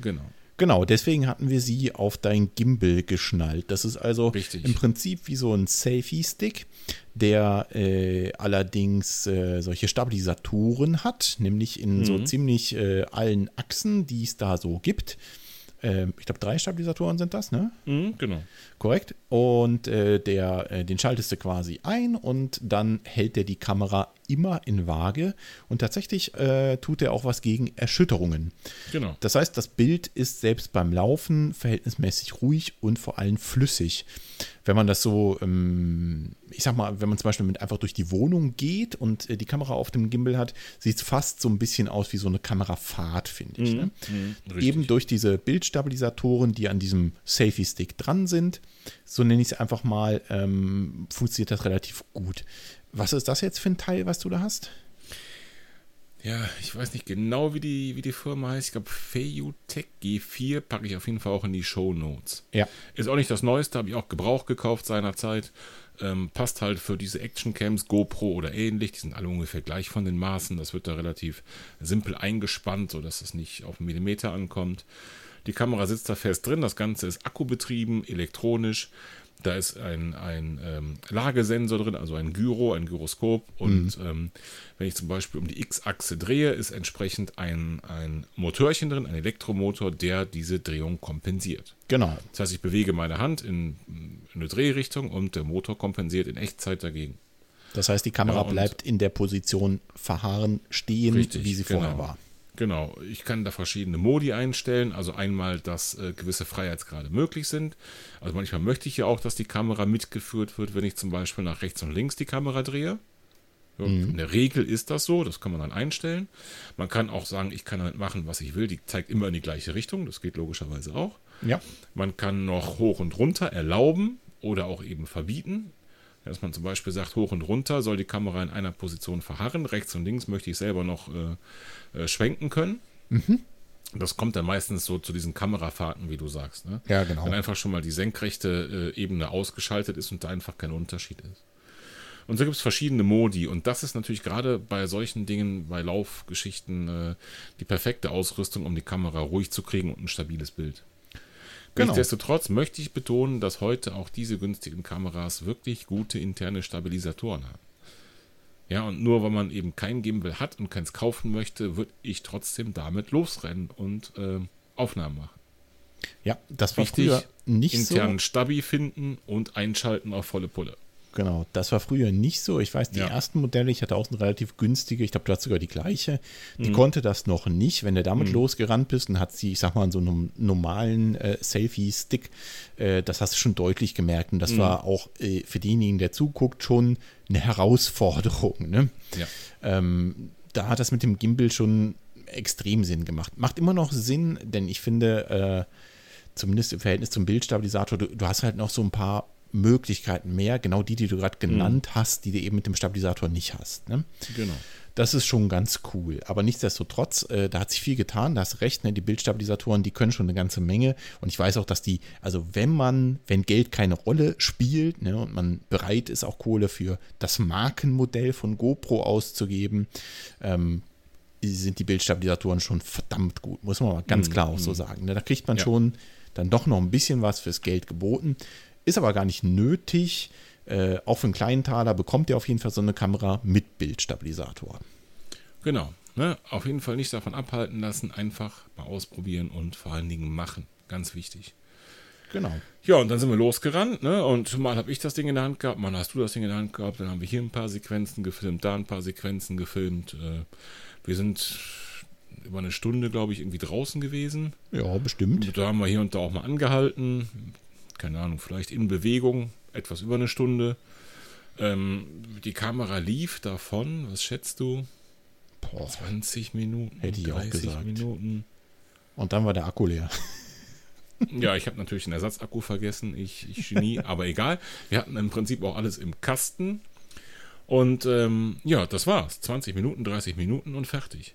Genau. Genau, deswegen hatten wir sie auf dein Gimbal geschnallt. Das ist also Richtig. im Prinzip wie so ein Selfie-Stick, der äh, allerdings äh, solche Stabilisatoren hat, nämlich in mhm. so ziemlich äh, allen Achsen, die es da so gibt. Ähm, ich glaube, drei Stabilisatoren sind das, ne? Mhm, genau. Korrekt. Und äh, der, äh, den schaltest du quasi ein und dann hält der die Kamera immer in Waage und tatsächlich äh, tut er auch was gegen Erschütterungen. Genau. Das heißt, das Bild ist selbst beim Laufen verhältnismäßig ruhig und vor allem flüssig. Wenn man das so, ähm, ich sag mal, wenn man zum Beispiel mit einfach durch die Wohnung geht und äh, die Kamera auf dem Gimbal hat, sieht es fast so ein bisschen aus wie so eine Kamerafahrt, finde ich. Mhm. Ne? Mhm, Eben durch diese Bildstabilisatoren, die an diesem Selfie-Stick dran sind, so nenne ich es einfach mal, ähm, funktioniert das relativ gut. Was ist das jetzt für ein Teil, was du da hast? Ja, ich weiß nicht genau, wie die, wie die Firma heißt. Ich glaube, Feiyutech G4 packe ich auf jeden Fall auch in die Show Notes. Ja. Ist auch nicht das Neueste, habe ich auch Gebrauch gekauft seinerzeit. Ähm, passt halt für diese Actioncams, GoPro oder ähnlich. Die sind alle ungefähr gleich von den Maßen. Das wird da relativ simpel eingespannt, sodass es nicht auf einen Millimeter ankommt. Die Kamera sitzt da fest drin. Das Ganze ist akkubetrieben, elektronisch. Da ist ein, ein ähm, Lagesensor drin, also ein Gyro, ein Gyroskop. Und mhm. ähm, wenn ich zum Beispiel um die X-Achse drehe, ist entsprechend ein, ein Motörchen drin, ein Elektromotor, der diese Drehung kompensiert. Genau. Das heißt, ich bewege meine Hand in, in eine Drehrichtung und der Motor kompensiert in Echtzeit dagegen. Das heißt, die Kamera ja, bleibt in der Position verharren, stehen, richtig, wie sie genau. vorher war. Genau, ich kann da verschiedene Modi einstellen. Also einmal, dass äh, gewisse Freiheitsgrade möglich sind. Also manchmal möchte ich ja auch, dass die Kamera mitgeführt wird, wenn ich zum Beispiel nach rechts und links die Kamera drehe. Ja, mhm. In der Regel ist das so, das kann man dann einstellen. Man kann auch sagen, ich kann damit machen, was ich will. Die zeigt immer in die gleiche Richtung, das geht logischerweise auch. Ja. Man kann noch hoch und runter erlauben oder auch eben verbieten. Dass man zum Beispiel sagt, hoch und runter soll die Kamera in einer Position verharren, rechts und links möchte ich selber noch äh, äh, schwenken können. Mhm. Das kommt dann meistens so zu diesen Kamerafahrten, wie du sagst. Ne? Ja, genau. Wenn einfach schon mal die senkrechte äh, Ebene ausgeschaltet ist und da einfach kein Unterschied ist. Und so gibt es verschiedene Modi. Und das ist natürlich gerade bei solchen Dingen, bei Laufgeschichten, äh, die perfekte Ausrüstung, um die Kamera ruhig zu kriegen und ein stabiles Bild. Genau. Nichtsdestotrotz möchte ich betonen, dass heute auch diese günstigen Kameras wirklich gute interne Stabilisatoren haben. Ja, und nur weil man eben kein Gimbal hat und keins kaufen möchte, würde ich trotzdem damit losrennen und äh, Aufnahmen machen. Ja, das war Wichtig, nicht internen so. internen Stabi finden und einschalten auf volle Pulle. Genau, das war früher nicht so. Ich weiß, die ja. ersten Modelle, ich hatte auch eine relativ günstige, ich glaube, du hast sogar die gleiche, die mhm. konnte das noch nicht. Wenn du damit mhm. losgerannt bist und hat sie, ich sag mal, so einem normalen äh, Selfie-Stick, äh, das hast du schon deutlich gemerkt. Und das mhm. war auch äh, für denjenigen, der zuguckt, schon eine Herausforderung. Ne? Ja. Ähm, da hat das mit dem Gimbal schon extrem Sinn gemacht. Macht immer noch Sinn, denn ich finde, äh, zumindest im Verhältnis zum Bildstabilisator, du, du hast halt noch so ein paar Möglichkeiten mehr, genau die, die du gerade genannt mhm. hast, die du eben mit dem Stabilisator nicht hast. Ne? Genau. Das ist schon ganz cool. Aber nichtsdestotrotz, äh, da hat sich viel getan, da hast recht, ne? die Bildstabilisatoren, die können schon eine ganze Menge. Und ich weiß auch, dass die, also wenn man, wenn Geld keine Rolle spielt ne, und man bereit ist, auch Kohle für das Markenmodell von GoPro auszugeben, ähm, sind die Bildstabilisatoren schon verdammt gut, muss man mal ganz mhm. klar auch so mhm. sagen. Ne? Da kriegt man ja. schon dann doch noch ein bisschen was fürs Geld geboten. Ist aber gar nicht nötig. Äh, auch für einen kleinen Taler bekommt ihr auf jeden Fall so eine Kamera mit Bildstabilisator. Genau. Ne? Auf jeden Fall nicht davon abhalten lassen, einfach mal ausprobieren und vor allen Dingen machen. Ganz wichtig. Genau. Ja, und dann sind wir losgerannt, ne? Und mal habe ich das Ding in der Hand gehabt, mal hast du das Ding in der Hand gehabt, dann haben wir hier ein paar Sequenzen gefilmt, da ein paar Sequenzen gefilmt. Äh, wir sind über eine Stunde, glaube ich, irgendwie draußen gewesen. Ja, bestimmt. Und da haben wir hier und da auch mal angehalten, keine Ahnung, vielleicht in Bewegung, etwas über eine Stunde. Ähm, die Kamera lief davon, was schätzt du? Boah, 20 Minuten, hätte ich 30 auch gesagt. Minuten. Und dann war der Akku leer. [LAUGHS] Ja, ich habe natürlich den Ersatzakku vergessen, ich, ich Genie, [LAUGHS] aber egal. Wir hatten im Prinzip auch alles im Kasten. Und ähm, ja, das war's. 20 Minuten, 30 Minuten und fertig.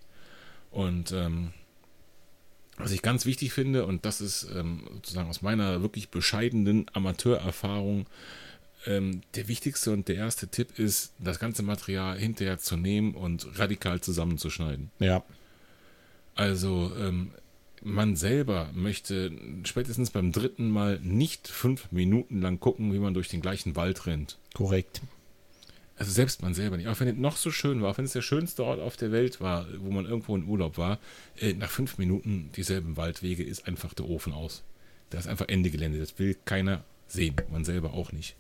Und ähm, was ich ganz wichtig finde, und das ist ähm, sozusagen aus meiner wirklich bescheidenen Amateurerfahrung, ähm, der wichtigste und der erste Tipp ist, das ganze Material hinterher zu nehmen und radikal zusammenzuschneiden. Ja. Also ähm, man selber möchte spätestens beim dritten Mal nicht fünf Minuten lang gucken, wie man durch den gleichen Wald rennt. Korrekt. Also selbst man selber nicht. Auch wenn es noch so schön war, auch wenn es der schönste Ort auf der Welt war, wo man irgendwo in Urlaub war, äh, nach fünf Minuten dieselben Waldwege ist einfach der Ofen aus. Da ist einfach Ende Gelände. Das will keiner sehen. Man selber auch nicht.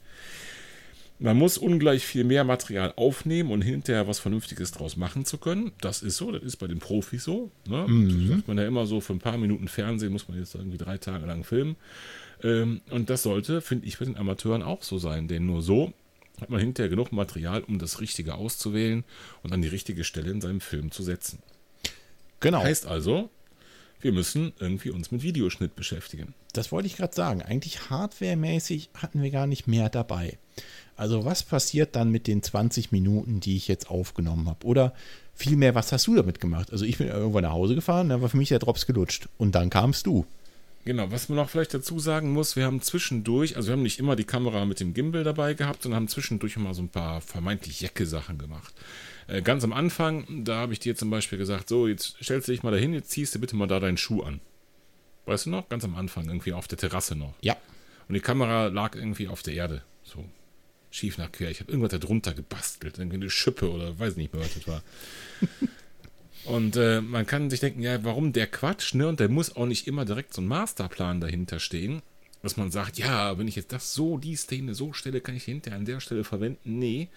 Man muss ungleich viel mehr Material aufnehmen und hinterher was Vernünftiges draus machen zu können. Das ist so, das ist bei den Profis so. Ne? Mhm. Das sagt man ja immer so, für ein paar Minuten Fernsehen muss man jetzt irgendwie drei Tage lang filmen. Ähm, und das sollte, finde ich, bei den Amateuren auch so sein. Denn nur so hat man hinterher genug Material, um das Richtige auszuwählen und an die richtige Stelle in seinem Film zu setzen. Genau. Heißt also, wir müssen irgendwie uns mit Videoschnitt beschäftigen. Das wollte ich gerade sagen. Eigentlich hardwaremäßig hatten wir gar nicht mehr dabei. Also was passiert dann mit den 20 Minuten, die ich jetzt aufgenommen habe? Oder vielmehr, was hast du damit gemacht? Also ich bin irgendwann nach Hause gefahren, da war für mich der Drops gelutscht. Und dann kamst du. Genau, was man noch vielleicht dazu sagen muss, wir haben zwischendurch, also wir haben nicht immer die Kamera mit dem Gimbal dabei gehabt, sondern haben zwischendurch mal so ein paar vermeintlich Jacke-Sachen gemacht. Äh, ganz am Anfang, da habe ich dir zum Beispiel gesagt, so, jetzt stellst du dich mal dahin, jetzt ziehst du bitte mal da deinen Schuh an. Weißt du noch? Ganz am Anfang, irgendwie auf der Terrasse noch. Ja. Und die Kamera lag irgendwie auf der Erde. So schief nach quer. Ich habe irgendwas da drunter gebastelt. Irgendwie eine Schippe oder weiß nicht mehr, was das war. [LAUGHS] Und äh, man kann sich denken, ja, warum der Quatsch, ne? Und der muss auch nicht immer direkt so ein Masterplan dahinter stehen, dass man sagt, ja, wenn ich jetzt das so, die Szene so stelle, kann ich hinterher an der Stelle verwenden. Nee.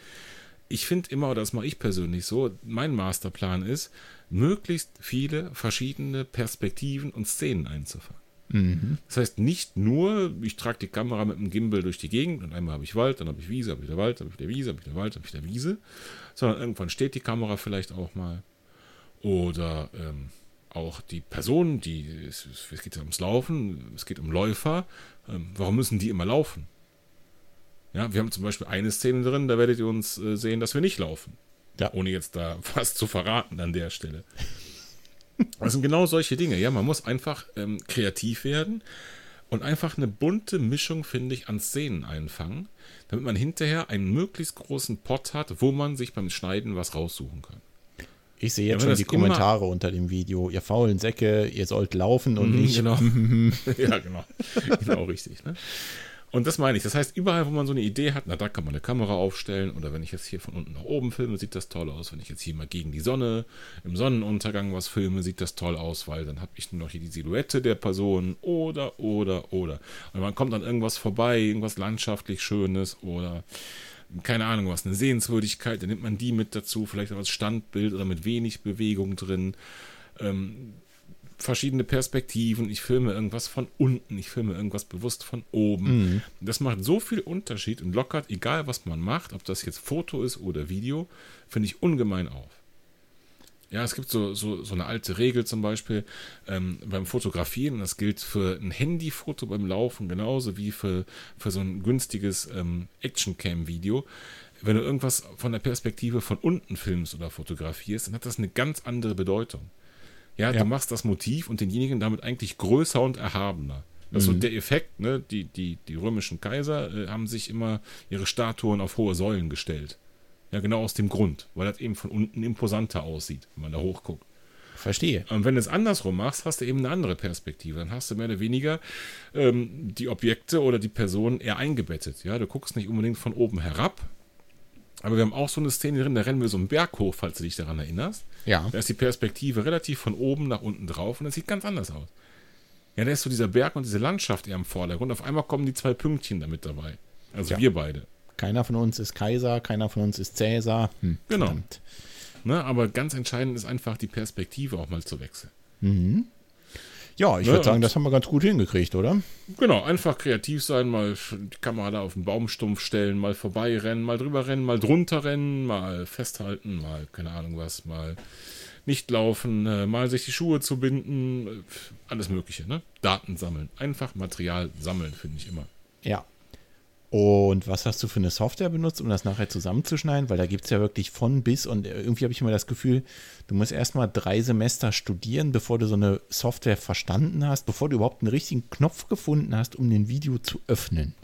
Ich finde immer, oder das mache ich persönlich so, mein Masterplan ist, möglichst viele verschiedene Perspektiven und Szenen einzufangen. Mhm. Das heißt nicht nur, ich trage die Kamera mit dem Gimbal durch die Gegend und einmal habe ich Wald, dann habe ich Wiese, habe ich der Wald, habe ich der Wiese, habe ich der Wald, habe ich der Wiese, sondern irgendwann steht die Kamera vielleicht auch mal. Oder ähm, auch die Person, die, es, es, geht ja ums Laufen, es geht um Läufer. Ähm, warum müssen die immer laufen? Ja, wir haben zum Beispiel eine Szene drin, da werdet ihr uns äh, sehen, dass wir nicht laufen. Ja. Ohne jetzt da [LAUGHS] was zu verraten an der Stelle. Das sind genau solche Dinge. Ja, man muss einfach ähm, kreativ werden und einfach eine bunte Mischung, finde ich, an Szenen einfangen, damit man hinterher einen möglichst großen Pot hat, wo man sich beim Schneiden was raussuchen kann. Ich sehe jetzt ja, schon die Kommentare unter dem Video. Ihr faulen Säcke, ihr sollt laufen und mhm, nicht. Genau. [LAUGHS] [LAUGHS] ja, genau. Genau richtig. Ne? Und das meine ich. Das heißt, überall, wo man so eine Idee hat, na, da kann man eine Kamera aufstellen. Oder wenn ich jetzt hier von unten nach oben filme, sieht das toll aus. Wenn ich jetzt hier mal gegen die Sonne im Sonnenuntergang was filme, sieht das toll aus, weil dann habe ich nur noch hier die Silhouette der Person. Oder, oder, oder. Und man kommt an irgendwas vorbei, irgendwas landschaftlich Schönes oder keine Ahnung was, eine Sehenswürdigkeit, dann nimmt man die mit dazu, vielleicht auch als Standbild oder mit wenig Bewegung drin. Ähm, verschiedene Perspektiven, ich filme irgendwas von unten, ich filme irgendwas bewusst von oben. Mhm. Das macht so viel Unterschied und lockert, egal was man macht, ob das jetzt Foto ist oder Video, finde ich ungemein auf. Ja, es gibt so, so, so eine alte Regel zum Beispiel ähm, beim Fotografieren, das gilt für ein Handyfoto beim Laufen genauso wie für, für so ein günstiges ähm, Action-Cam-Video. Wenn du irgendwas von der Perspektive von unten filmst oder fotografierst, dann hat das eine ganz andere Bedeutung. Ja, ja, du machst das Motiv und denjenigen damit eigentlich größer und erhabener. Das ist mhm. so der Effekt, ne? Die, die, die römischen Kaiser äh, haben sich immer ihre Statuen auf hohe Säulen gestellt. Ja, genau aus dem Grund, weil das eben von unten imposanter aussieht, wenn man da hochguckt. Verstehe. Und wenn du es andersrum machst, hast du eben eine andere Perspektive. Dann hast du mehr oder weniger ähm, die Objekte oder die Personen eher eingebettet. Ja, du guckst nicht unbedingt von oben herab, aber wir haben auch so eine Szene drin, da rennen wir so einen Berg hoch, falls du dich daran erinnerst. Ja. Da ist die Perspektive relativ von oben nach unten drauf und das sieht ganz anders aus. Ja, da ist so dieser Berg und diese Landschaft eher im Vordergrund. Auf einmal kommen die zwei Pünktchen damit dabei. Also ja. wir beide. Keiner von uns ist Kaiser, keiner von uns ist Cäsar. Hm, genau. Ne, aber ganz entscheidend ist einfach die Perspektive auch mal zu wechseln. Mhm. Ja, ich ne, würde sagen, das haben wir ganz gut hingekriegt, oder? Genau, einfach kreativ sein, mal die Kamera da auf den Baumstumpf stellen, mal vorbeirennen, mal drüber rennen, mal drunter rennen, mal festhalten, mal keine Ahnung was, mal nicht laufen, äh, mal sich die Schuhe zu binden, äh, alles Mögliche, ne? Daten sammeln. Einfach Material sammeln, finde ich immer. Ja. Und was hast du für eine Software benutzt, um das nachher zusammenzuschneiden? Weil da gibt es ja wirklich von bis und irgendwie habe ich immer das Gefühl, du musst erstmal drei Semester studieren, bevor du so eine Software verstanden hast, bevor du überhaupt einen richtigen Knopf gefunden hast, um den Video zu öffnen.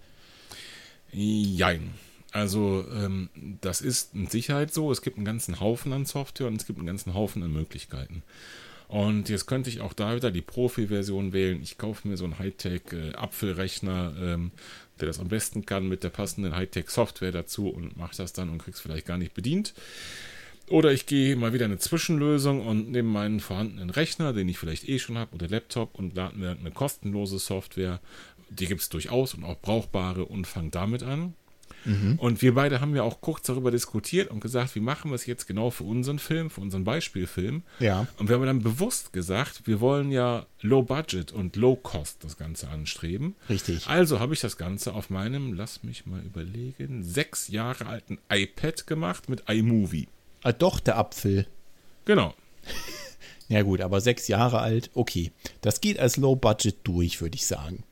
Jein. Also ähm, das ist mit Sicherheit so. Es gibt einen ganzen Haufen an Software und es gibt einen ganzen Haufen an Möglichkeiten. Und jetzt könnte ich auch da wieder die Profi-Version wählen. Ich kaufe mir so einen Hightech-Apfelrechner, äh, ähm, der das am besten kann, mit der passenden Hightech-Software dazu und mache das dann und krieg's vielleicht gar nicht bedient. Oder ich gehe mal wieder eine Zwischenlösung und nehme meinen vorhandenen Rechner, den ich vielleicht eh schon habe, oder Laptop und lade mir eine kostenlose Software. Die gibt es durchaus und auch brauchbare und fange damit an. Mhm. Und wir beide haben ja auch kurz darüber diskutiert und gesagt, wie machen wir es jetzt genau für unseren Film, für unseren Beispielfilm. Ja. Und wir haben dann bewusst gesagt, wir wollen ja Low Budget und Low Cost das Ganze anstreben. Richtig. Also habe ich das Ganze auf meinem, lass mich mal überlegen, sechs Jahre alten iPad gemacht mit iMovie. Ah, doch, der Apfel. Genau. [LAUGHS] ja gut, aber sechs Jahre alt, okay. Das geht als Low Budget durch, würde ich sagen.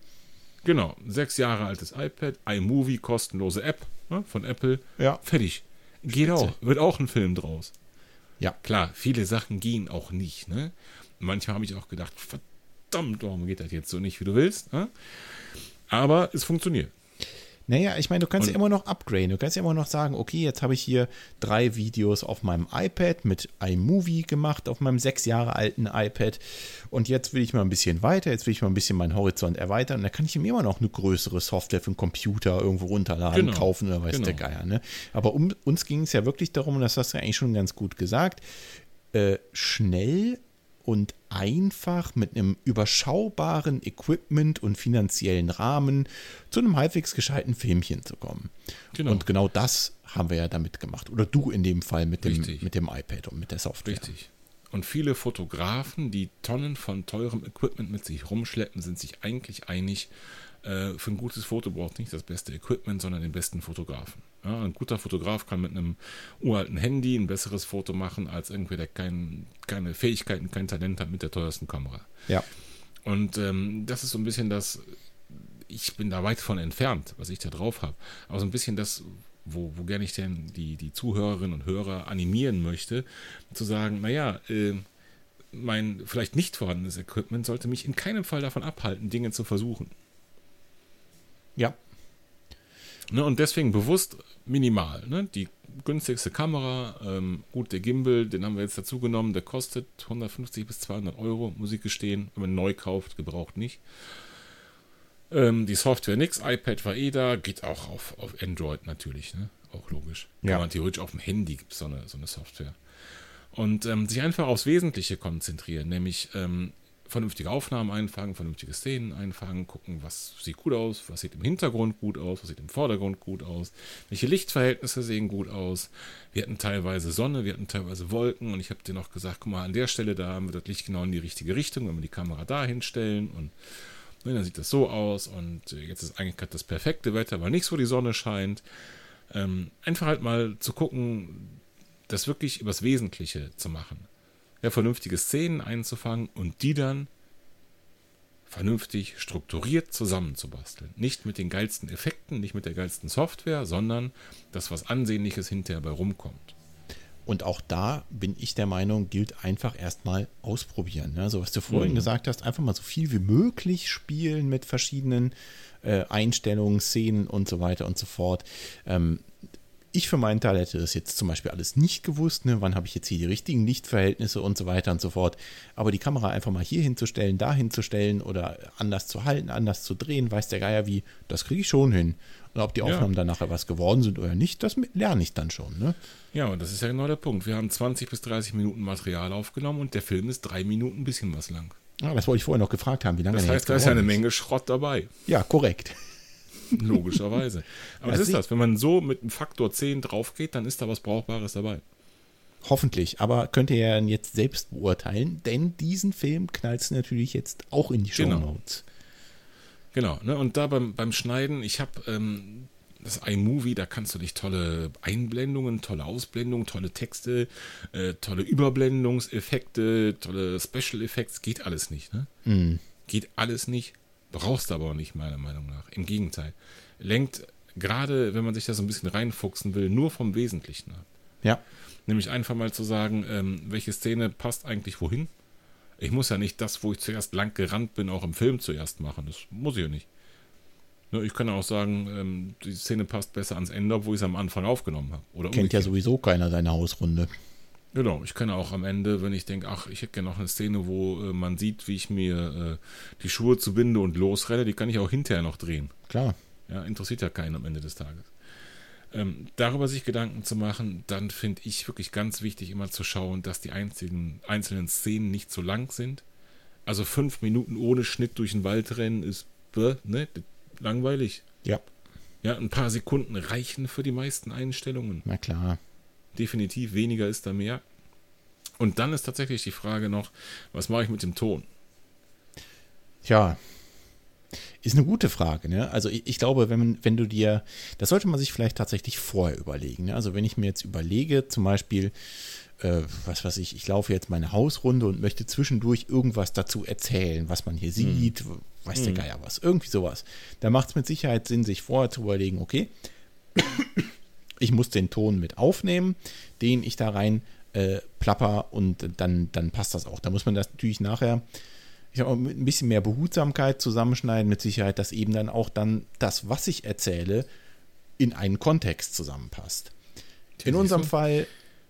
Genau, sechs Jahre altes iPad, iMovie, kostenlose App ne, von Apple. Ja. Fertig. Geht Spitze. auch. Wird auch ein Film draus. Ja. Klar, viele Sachen gehen auch nicht. Ne? Manchmal habe ich auch gedacht, verdammt, warum geht das jetzt so nicht, wie du willst? Ne? Aber es funktioniert. Naja, ich meine, du kannst und, ja immer noch upgraden. Du kannst ja immer noch sagen, okay, jetzt habe ich hier drei Videos auf meinem iPad mit iMovie gemacht, auf meinem sechs Jahre alten iPad. Und jetzt will ich mal ein bisschen weiter, jetzt will ich mal ein bisschen meinen Horizont erweitern. Und da kann ich mir immer noch eine größere Software für einen Computer irgendwo runterladen, genau, kaufen oder weiß genau. der Geier. Ne? Aber um uns ging es ja wirklich darum, und das hast du ja eigentlich schon ganz gut gesagt, äh, schnell und einfach mit einem überschaubaren Equipment und finanziellen Rahmen zu einem halbwegs gescheiten Filmchen zu kommen. Genau. Und genau das haben wir ja damit gemacht. Oder du in dem Fall mit dem, mit dem iPad und mit der Software. Richtig. Und viele Fotografen, die Tonnen von teurem Equipment mit sich rumschleppen, sind sich eigentlich einig, äh, für ein gutes Foto braucht nicht das beste Equipment, sondern den besten Fotografen. Ja, ein guter Fotograf kann mit einem uralten Handy ein besseres Foto machen, als irgendwer, der kein, keine Fähigkeiten, kein Talent hat mit der teuersten Kamera. Ja. Und ähm, das ist so ein bisschen das, ich bin da weit von entfernt, was ich da drauf habe. Aber so ein bisschen das, wo, wo gerne ich denn die, die Zuhörerinnen und Hörer animieren möchte, zu sagen, naja, äh, mein vielleicht nicht vorhandenes Equipment sollte mich in keinem Fall davon abhalten, Dinge zu versuchen. Ja. Ne, und deswegen bewusst minimal. Ne? Die günstigste Kamera, ähm, gut, der Gimbal, den haben wir jetzt dazu genommen, der kostet 150 bis 200 Euro, muss ich gestehen, wenn man neu kauft, gebraucht nicht. Ähm, die Software nix, iPad war eh da, geht auch auf, auf Android natürlich, ne? auch logisch. Ja. Kann man theoretisch auf dem Handy gibt es so eine, so eine Software. Und ähm, sich einfach aufs Wesentliche konzentrieren, nämlich ähm, vernünftige Aufnahmen einfangen, vernünftige Szenen einfangen, gucken, was sieht gut aus, was sieht im Hintergrund gut aus, was sieht im Vordergrund gut aus, welche Lichtverhältnisse sehen gut aus. Wir hatten teilweise Sonne, wir hatten teilweise Wolken und ich habe dir noch gesagt, guck mal, an der Stelle, da haben wir das Licht genau in die richtige Richtung, wenn wir die Kamera da hinstellen und ne, dann sieht das so aus und äh, jetzt ist eigentlich gerade das perfekte Wetter, weil nichts, wo die Sonne scheint. Ähm, einfach halt mal zu gucken, das wirklich übers Wesentliche zu machen ja, vernünftige Szenen einzufangen und die dann vernünftig strukturiert zusammenzubasteln. Nicht mit den geilsten Effekten, nicht mit der geilsten Software, sondern das, was Ansehnliches hinterher bei rumkommt. Und auch da bin ich der Meinung, gilt einfach erstmal ausprobieren. Ne? So was du vorhin mhm. gesagt hast, einfach mal so viel wie möglich spielen mit verschiedenen äh, Einstellungen, Szenen und so weiter und so fort. Ähm, ich für meinen Teil hätte das jetzt zum Beispiel alles nicht gewusst. Ne? Wann habe ich jetzt hier die richtigen Lichtverhältnisse und so weiter und so fort. Aber die Kamera einfach mal hier hinzustellen, da hinzustellen oder anders zu halten, anders zu drehen, weiß der Geier wie, das kriege ich schon hin. Und ob die Aufnahmen ja. dann nachher was geworden sind oder nicht, das lerne ich dann schon. Ne? Ja, und das ist ja genau der Punkt. Wir haben 20 bis 30 Minuten Material aufgenommen und der Film ist drei Minuten ein bisschen was lang. Ah, das wollte ich vorher noch gefragt haben, wie lange Das heißt, da ist ja eine Menge Schrott dabei. Ja, korrekt. [LAUGHS] Logischerweise. Aber was ist das? Wenn man so mit einem Faktor 10 drauf geht, dann ist da was Brauchbares dabei. Hoffentlich, aber könnt ihr ja jetzt selbst beurteilen, denn diesen Film knallt natürlich jetzt auch in die Show Notes. Genau, genau ne? und da beim, beim Schneiden, ich habe ähm, das iMovie, da kannst du dich tolle Einblendungen, tolle Ausblendungen, tolle Texte, äh, tolle Überblendungseffekte, tolle Special Effects, geht alles nicht. Ne? Mhm. Geht alles nicht, brauchst aber auch nicht, meiner Meinung nach. Im Gegenteil. Lenkt gerade, wenn man sich da so ein bisschen reinfuchsen will, nur vom Wesentlichen ab. Ja. Nämlich einfach mal zu sagen, ähm, welche Szene passt eigentlich wohin. Ich muss ja nicht das, wo ich zuerst lang gerannt bin, auch im Film zuerst machen. Das muss ich ja nicht. Ne, ich kann ja auch sagen, ähm, die Szene passt besser ans Ende, obwohl ich es am Anfang aufgenommen habe. Kennt ja umgekehrt. sowieso keiner deine Hausrunde. Genau, ich kann auch am Ende, wenn ich denke, ach, ich hätte gerne noch eine Szene, wo äh, man sieht, wie ich mir äh, die Schuhe zubinde und losrenne, die kann ich auch hinterher noch drehen. Klar. Ja, interessiert ja keinen am Ende des Tages. Ähm, darüber sich Gedanken zu machen, dann finde ich wirklich ganz wichtig, immer zu schauen, dass die einzelnen, einzelnen Szenen nicht so lang sind. Also fünf Minuten ohne Schnitt durch den Wald rennen ist ne, langweilig. Ja. Ja, ein paar Sekunden reichen für die meisten Einstellungen. Na klar. Definitiv weniger ist da mehr. Und dann ist tatsächlich die Frage noch, was mache ich mit dem Ton? Tja. Ist eine gute Frage, ne? Also ich, ich glaube, wenn, wenn du dir, das sollte man sich vielleicht tatsächlich vorher überlegen. Ne? Also wenn ich mir jetzt überlege, zum Beispiel, äh, was weiß ich, ich laufe jetzt meine Hausrunde und möchte zwischendurch irgendwas dazu erzählen, was man hier sieht, weiß der Geier was, irgendwie sowas. Da macht es mit Sicherheit Sinn, sich vorher zu überlegen, okay, ich muss den Ton mit aufnehmen, den ich da rein äh, plapper und dann, dann passt das auch. Da muss man das natürlich nachher ich sag mal, mit ein bisschen mehr Behutsamkeit zusammenschneiden, mit Sicherheit, dass eben dann auch dann das, was ich erzähle, in einen Kontext zusammenpasst. In unserem Fall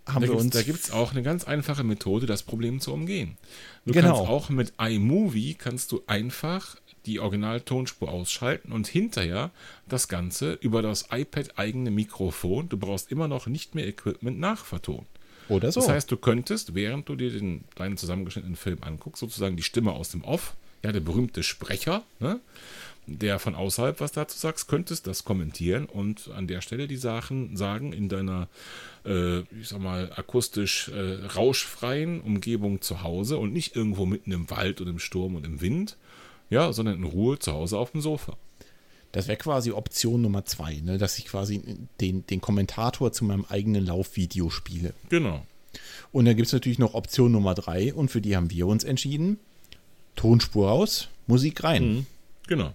haben Da wir uns. da gibt es auch eine ganz einfache Methode, das Problem zu umgehen. Du Genau. kannst auch mit iMovie kannst du einfach die Originaltonspur ausschalten und hinterher das Ganze über das iPad eigene Mikrofon, du brauchst immer noch nicht mehr Equipment nachvertonen. oder so. Das heißt, du könntest, während du dir den, deinen zusammengeschnittenen Film anguckst, sozusagen die Stimme aus dem Off, ja, der berühmte Sprecher, ne, der von außerhalb was dazu sagst, könntest das kommentieren und an der Stelle die Sachen sagen in deiner, äh, ich sag mal, akustisch äh, rauschfreien Umgebung zu Hause und nicht irgendwo mitten im Wald und im Sturm und im Wind, ja, sondern in Ruhe zu Hause auf dem Sofa. Das wäre quasi Option Nummer zwei, ne? dass ich quasi den, den Kommentator zu meinem eigenen Laufvideo spiele. Genau. Und dann gibt es natürlich noch Option Nummer drei und für die haben wir uns entschieden. Tonspur raus, Musik rein. Genau.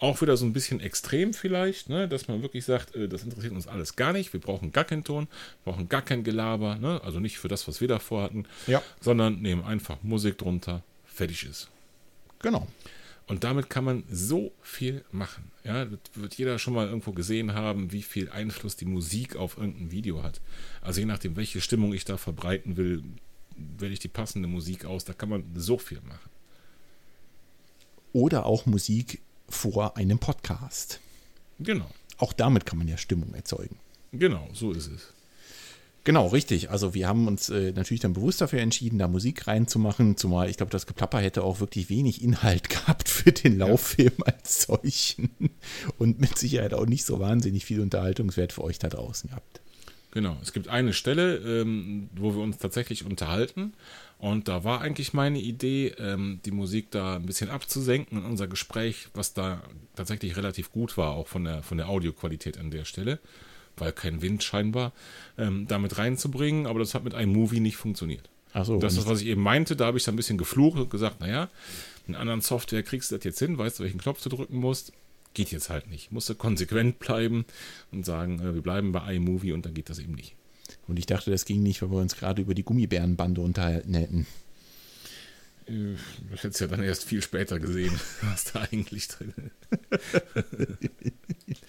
Auch wieder so ein bisschen extrem vielleicht, ne, dass man wirklich sagt, äh, das interessiert uns alles gar nicht, wir brauchen gar keinen Ton, brauchen gar kein Gelaber, ne, also nicht für das, was wir davor hatten, Ja. sondern nehmen einfach Musik drunter, fertig ist. Genau. Und damit kann man so viel machen. Ja, das wird jeder schon mal irgendwo gesehen haben, wie viel Einfluss die Musik auf irgendein Video hat. Also je nachdem, welche Stimmung ich da verbreiten will, wähle ich die passende Musik aus. Da kann man so viel machen. Oder auch Musik vor einem Podcast. Genau, Auch damit kann man ja Stimmung erzeugen. genau, so ist es. Genau, richtig. Also wir haben uns äh, natürlich dann bewusst dafür entschieden, da Musik reinzumachen, zumal ich glaube, das Geplapper hätte auch wirklich wenig Inhalt [LAUGHS] gehabt für den Lauffilm als solchen und mit Sicherheit auch nicht so wahnsinnig viel Unterhaltungswert für euch da draußen gehabt. Genau, es gibt eine Stelle, ähm, wo wir uns tatsächlich unterhalten. Und da war eigentlich meine Idee, ähm, die Musik da ein bisschen abzusenken in unser Gespräch, was da tatsächlich relativ gut war, auch von der, von der Audioqualität an der Stelle, weil kein Wind scheinbar, ähm, damit reinzubringen. Aber das hat mit einem Movie nicht funktioniert. Achso, Das ist, was ich eben meinte, da habe ich dann ein bisschen geflucht und gesagt, naja, in anderen Software kriegst du das jetzt hin, weißt du, welchen Knopf du drücken musst. Geht jetzt halt nicht. Musst du konsequent bleiben und sagen, äh, wir bleiben bei iMovie und dann geht das eben nicht. und ich dachte, das ging nicht, weil wir uns gerade über die Gummibärenbande unterhalten hätten. Äh, Ich hätte es ja dann erst viel später gesehen, [LAUGHS] was da eigentlich drin ist. [LAUGHS]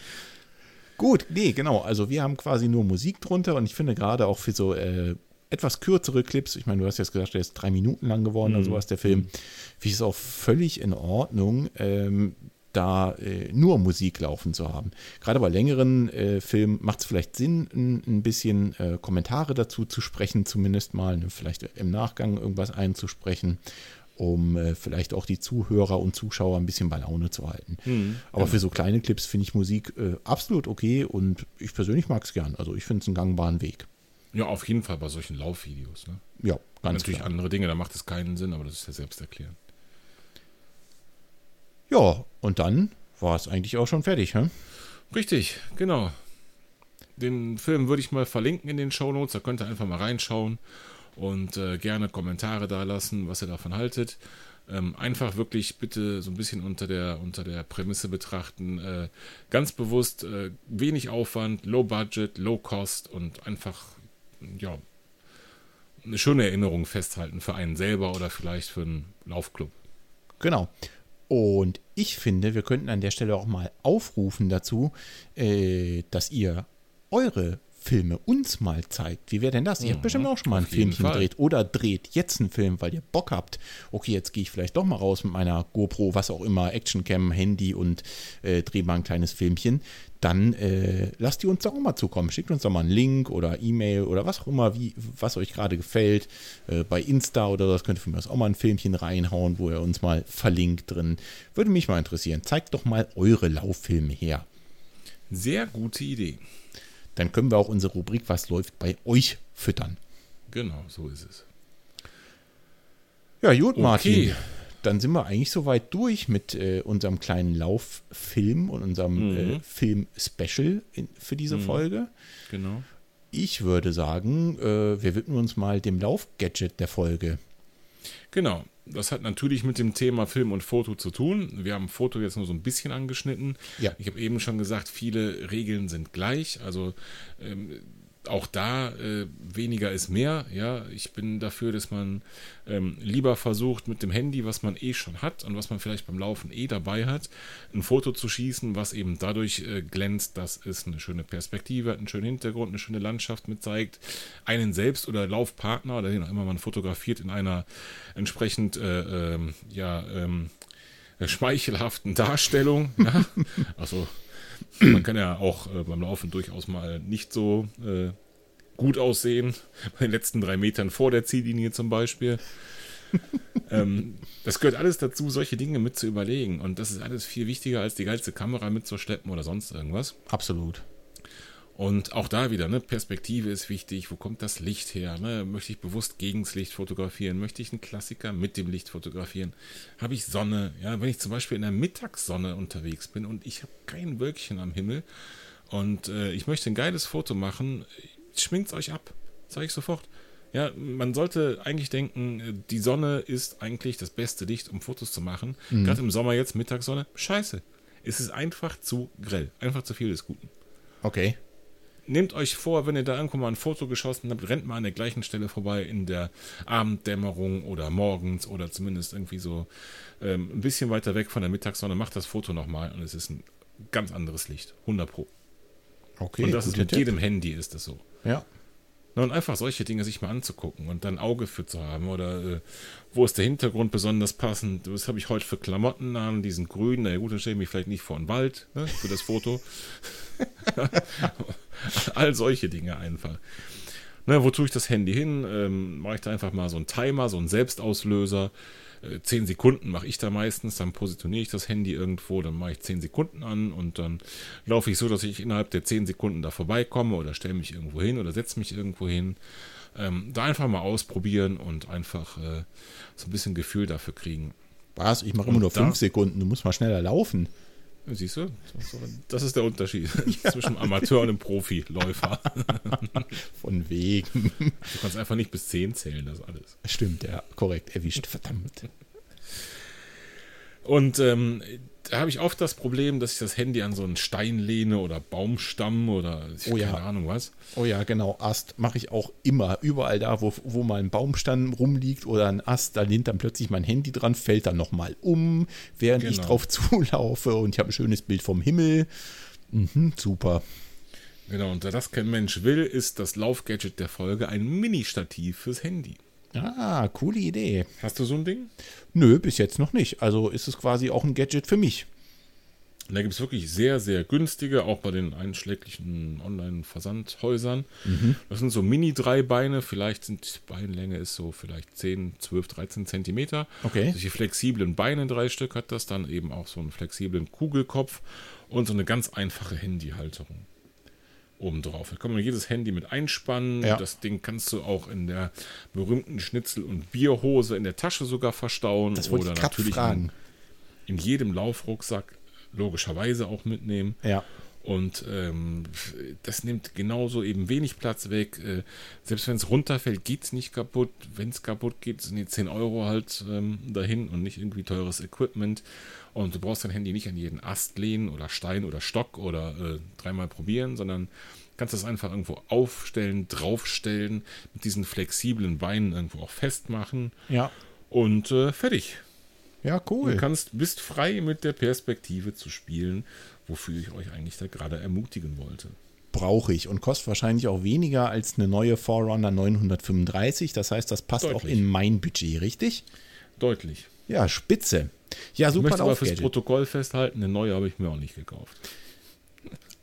Gut, nee, genau. Also wir haben quasi nur Musik drunter und ich finde gerade auch für so äh, etwas kürzere Clips, ich meine, du hast jetzt gesagt, der ist drei Minuten lang geworden oder sowas, der Film, finde ich es auch völlig in Ordnung, ähm, da äh, nur Musik laufen zu haben. Gerade bei längeren äh, Filmen macht es vielleicht Sinn, ein, ein bisschen äh, Kommentare dazu zu sprechen, zumindest mal, ne, vielleicht im Nachgang irgendwas einzusprechen, um äh, vielleicht auch die Zuhörer und Zuschauer ein bisschen bei Laune zu halten. Aber für so kleine Clips finde ich Musik äh, absolut okay und ich persönlich mag es gern. Also ich finde es einen gangbaren Weg. Ja, auf jeden Fall bei solchen Laufvideos. Ne? Ja, ganz Natürlich klar. andere Dinge, da macht es keinen Sinn, aber das ist ja selbst erklären. Ja, und dann war es eigentlich auch schon fertig. Hä? Richtig, genau. Den Film würde ich mal verlinken in den Shownotes, da könnt ihr einfach mal reinschauen und äh, gerne Kommentare da lassen, was ihr davon haltet. Ähm, einfach wirklich bitte so ein bisschen unter der, unter der Prämisse betrachten. Äh, ganz bewusst äh, wenig Aufwand, low budget, low cost und einfach, ja, eine schöne Erinnerung festhalten für einen selber oder vielleicht für einen Laufclub. Genau. Und ich finde, wir könnten an der Stelle auch mal aufrufen dazu, äh, dass ihr eure Filme uns mal zeigt. Wie wäre denn das? Ihr habt Mhm, bestimmt auch schon mal ein auf Filmchen gedreht oder dreht jetzt einen Film, weil ihr Bock habt. Okay, jetzt gehe ich vielleicht doch mal raus mit meiner GoPro, was auch immer, Actioncam, Handy und äh, drehe mal ein kleines Filmchen. Dann äh, lasst die uns da auch mal zukommen. Schickt uns doch mal einen Link oder E-Mail oder was auch immer, wie, was euch gerade gefällt. Äh, bei Insta oder das könnt ihr für mich auch mal ein Filmchen reinhauen, wo ihr uns mal verlinkt drin. Würde mich mal interessieren. Zeigt doch mal eure Lauffilme her. Sehr gute Idee. Dann können wir auch unsere Rubrik Was läuft bei euch füttern. Genau, so ist es. Ja, gut, Martin. Okay. Dann sind wir eigentlich soweit durch mit äh, unserem kleinen Lauffilm und unserem Mhm. äh, Film-Special für diese Folge. Genau. Ich würde sagen, äh, wir widmen uns mal dem Laufgadget der Folge. Genau. Das hat natürlich mit dem Thema Film und Foto zu tun. Wir haben Foto jetzt nur so ein bisschen angeschnitten. Ja. Ich habe eben schon gesagt, viele Regeln sind gleich. Also ähm, auch da äh, weniger ist mehr. Ja, ich bin dafür, dass man ähm, lieber versucht, mit dem Handy, was man eh schon hat und was man vielleicht beim Laufen eh dabei hat, ein Foto zu schießen, was eben dadurch äh, glänzt, dass es eine schöne Perspektive hat, einen schönen Hintergrund, eine schöne Landschaft mit zeigt, einen selbst oder Laufpartner oder den auch immer man fotografiert in einer entsprechend äh, ähm, ja ähm, schmeichelhaften Darstellung. Ja? [LAUGHS] Also man kann ja auch äh, beim Laufen durchaus mal nicht so äh, gut aussehen, [LAUGHS] bei den letzten drei Metern vor der Ziellinie zum Beispiel. [LAUGHS] ähm, das gehört alles dazu, solche Dinge mit zu überlegen. Und das ist alles viel wichtiger, als die geilste Kamera mitzuschleppen oder sonst irgendwas. Absolut. Und auch da wieder, ne, Perspektive ist wichtig. Wo kommt das Licht her? Ne? Möchte ich bewusst gegen das Licht fotografieren? Möchte ich einen Klassiker mit dem Licht fotografieren? Habe ich Sonne? Ja, wenn ich zum Beispiel in der Mittagssonne unterwegs bin und ich habe kein Wölkchen am Himmel und äh, ich möchte ein geiles Foto machen, schminkt's euch ab. Sag ich sofort. Ja, man sollte eigentlich denken, äh, die Sonne ist eigentlich das beste Licht, um Fotos zu machen. Gerade im Sommer jetzt, Mittagssonne, scheiße. Es ist einfach zu grell. Einfach zu viel des Guten Okay. Nehmt euch vor, wenn ihr da irgendwo mal ein Foto geschossen habt, rennt mal an der gleichen Stelle vorbei in der Abenddämmerung oder morgens oder zumindest irgendwie so ähm, ein bisschen weiter weg von der Mittagssonne, macht das Foto nochmal und es ist ein ganz anderes Licht. 100 Pro. Okay. und das ist mit Tipp. jedem Handy ist das so. Ja. Und einfach solche Dinge sich mal anzugucken und dann Auge für zu haben. Oder äh, wo ist der Hintergrund besonders passend? Was habe ich heute für Klamotten an? Die sind grün. Na ja, gut, dann stelle ich mich vielleicht nicht vor den Wald ne, für das Foto. [LAUGHS] All solche Dinge einfach. Na, wo tue ich das Handy hin? Ähm, mache ich da einfach mal so einen Timer, so einen Selbstauslöser. Äh, zehn Sekunden mache ich da meistens, dann positioniere ich das Handy irgendwo, dann mache ich zehn Sekunden an und dann laufe ich so, dass ich innerhalb der zehn Sekunden da vorbeikomme oder stelle mich irgendwo hin oder setze mich irgendwo hin. Ähm, da einfach mal ausprobieren und einfach äh, so ein bisschen Gefühl dafür kriegen. Was? Ich mache immer nur fünf Sekunden. Du musst mal schneller laufen. Siehst du? Das ist der Unterschied [LAUGHS] zwischen Amateur und einem Profiläufer. [LAUGHS] Von wegen. Du kannst einfach nicht bis 10 zählen, das alles. Stimmt, ja. Korrekt. Erwischt. Verdammt. Und ähm, da habe ich oft das Problem, dass ich das Handy an so einen Stein lehne oder Baumstamm oder ich, Oh ja. keine Ahnung was. Oh ja, genau. Ast mache ich auch immer. Überall da, wo, wo mal ein Baumstamm rumliegt oder ein Ast, da lehnt dann plötzlich mein Handy dran, fällt dann nochmal um, während ich Genau. drauf [LAUGHS] zulaufe und ich habe ein schönes Bild vom Himmel. Mhm, super. Genau, und da das kein Mensch will, ist das Laufgadget der Folge ein Mini-Stativ fürs Handy. Ah, coole Idee. Hast du so ein Ding? Nö, bis jetzt noch nicht. Also ist es quasi auch ein Gadget für mich. Und da gibt es wirklich sehr, sehr günstige, auch bei den einschläglichen Online-Versandhäusern. Mhm. Das sind so Mini-Dreibeine, vielleicht sind die Beinlänge ist so vielleicht 10, 12, 13 Zentimeter. Okay. Solche flexiblen Beine, drei Stück hat das, dann eben auch so einen flexiblen Kugelkopf und so eine ganz einfache Handyhalterung obendrauf. Da kann man jedes Handy mit einspannen. Ja. Das Ding kannst du auch in der berühmten Schnitzel- und Bierhose in der Tasche sogar verstauen. Das oder natürlich in, in jedem Laufrucksack logischerweise auch mitnehmen. Ja. Und ähm, das nimmt genauso eben wenig Platz weg. Äh, selbst wenn es runterfällt, geht es nicht kaputt. Wenn es kaputt geht, sind die 10 Euro halt ähm, dahin und nicht irgendwie teures Equipment. Und du brauchst dein Handy nicht an jeden Ast lehnen oder Stein oder Stock oder äh, dreimal probieren, sondern kannst das einfach irgendwo aufstellen, draufstellen, mit diesen flexiblen Beinen irgendwo auch festmachen. Ja. Und äh, fertig. Ja, cool. Du kannst, bist frei mit der Perspektive zu spielen, wofür ich euch eigentlich da gerade ermutigen wollte. Brauche ich und kostet wahrscheinlich auch weniger als eine neue Forerunner 935. Das heißt, das passt Deutlich. auch in mein Budget, richtig? Deutlich. Ja, spitze. Ja, Ich super möchte aber fürs. Protokoll festhalten, eine neue habe ich mir auch nicht gekauft.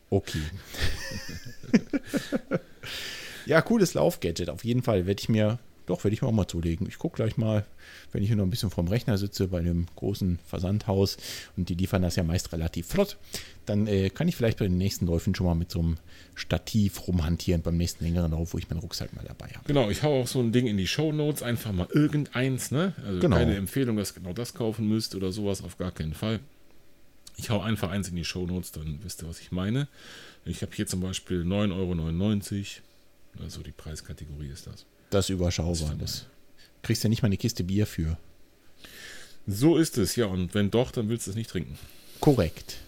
Okay. [LAUGHS] ja, cooles Laufgadget. Auf jeden Fall werde ich mir, doch, werde ich mir auch mal zulegen. Ich gucke gleich mal, wenn ich hier noch ein bisschen vorm Rechner sitze, bei dem großen Versandhaus und die liefern das ja meist relativ flott, dann äh, kann ich vielleicht bei den nächsten Läufen schon mal mit so einem Stativ rumhantieren beim nächsten längeren Lauf, wo ich meinen Rucksack mal dabei habe. Genau, ich hau auch so ein Ding in die Shownotes, einfach mal irgendeins, ne? Also Genau. keine Empfehlung, dass ihr genau das kaufen müsst oder sowas, auf gar keinen Fall. Ich hau einfach eins in die Shownotes, dann wisst ihr, was ich meine. Ich habe hier zum Beispiel 9,99 Euro. Also die Preiskategorie ist das. Das ist überschaubar. Das kriegst ja nicht mal eine Kiste Bier für. So ist es, ja. Und wenn doch, dann willst du es nicht trinken. Korrekt.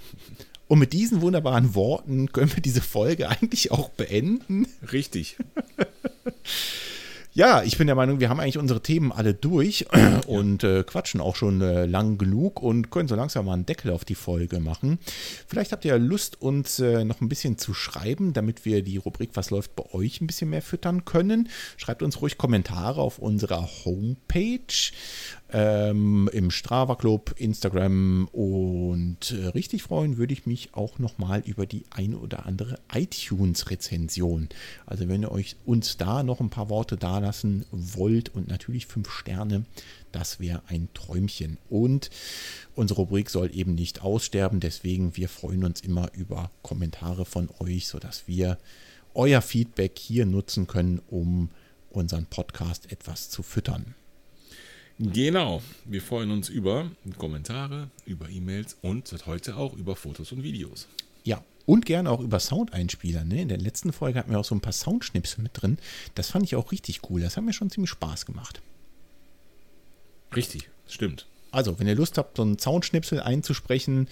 Und mit diesen wunderbaren Worten können wir diese Folge [LAUGHS] eigentlich auch beenden. Richtig. [LAUGHS] Ja, ich bin der Meinung, wir haben eigentlich unsere Themen alle durch [CLEARS THROAT] und äh, quatschen auch schon äh, lang genug und können so langsam mal einen Deckel auf die Folge machen. Vielleicht habt ihr ja Lust, uns äh, noch ein bisschen zu schreiben, damit wir die Rubrik Was läuft bei euch ein bisschen mehr füttern können. Schreibt uns ruhig Kommentare auf unserer Homepage, ähm, im Strava Club, Instagram und äh, richtig freuen würde ich mich auch nochmal über die ein oder andere iTunes-Rezension. Also wenn ihr euch uns da noch ein paar Worte dalassen wollt und natürlich fünf Sterne, das wäre ein Träumchen. Und unsere Rubrik soll eben nicht aussterben, deswegen wir freuen uns immer über Kommentare von euch, sodass wir euer Feedback hier nutzen können, um unseren Podcast etwas zu füttern. Genau. Wir freuen uns über Kommentare, über E-Mails und seit heute auch über Fotos und Videos. Ja, und gerne auch über Soundeinspieler. Ne? In der letzten Folge hatten wir auch so ein paar Soundschnipsel mit drin. Das fand ich auch richtig cool. Das hat mir schon ziemlich Spaß gemacht. Richtig, stimmt. Also, wenn ihr Lust habt, so einen Soundschnipsel einzusprechen,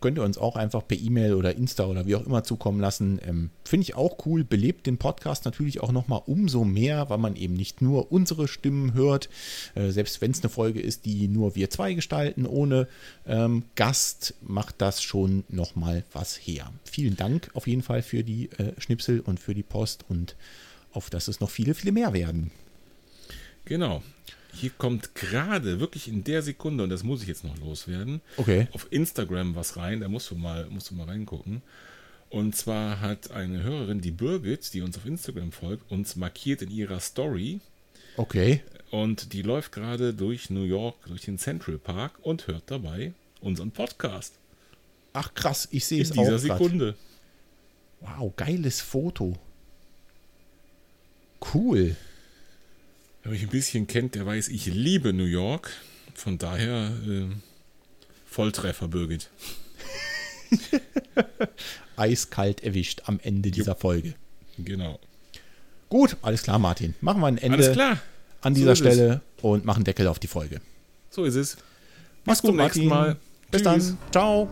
könnt ihr uns auch einfach per E-Mail oder Insta oder wie auch immer zukommen lassen. Ähm, Finde ich auch cool. Belebt den Podcast natürlich auch nochmal umso mehr, weil man eben nicht nur unsere Stimmen hört. Äh, selbst wenn es eine Folge ist, die nur wir zwei gestalten, ohne ähm, Gast, macht das schon nochmal was her. Vielen Dank auf jeden Fall für die äh, Schnipsel und für die Post und auf dass es noch viele, viele mehr werden. Genau. Hier kommt gerade, wirklich in der Sekunde, und das muss ich jetzt noch loswerden, Okay. auf Instagram was rein, da musst du mal, musst du mal reingucken. Und zwar hat eine Hörerin, die Birgit, die uns auf Instagram folgt, uns markiert in ihrer Story. Okay. Und die läuft gerade durch New York, durch den Central Park und hört dabei unseren Podcast. Ach krass, ich sehe In es auch. dieser grad. Sekunde. Wow, geiles Foto. Cool. Wer mich ein bisschen kennt, der weiß, ich liebe New York. Von daher äh, Volltreffer, Birgit. [LAUGHS] Eiskalt erwischt am Ende dieser Folge. Genau. Gut, alles klar, Martin. Machen wir ein Ende an So dieser es. Stelle und machen Deckel auf die Folge. So ist es. Mach's Bis gut, zum nächsten Martin. Mal. Bis Tschüss. dann. Ciao.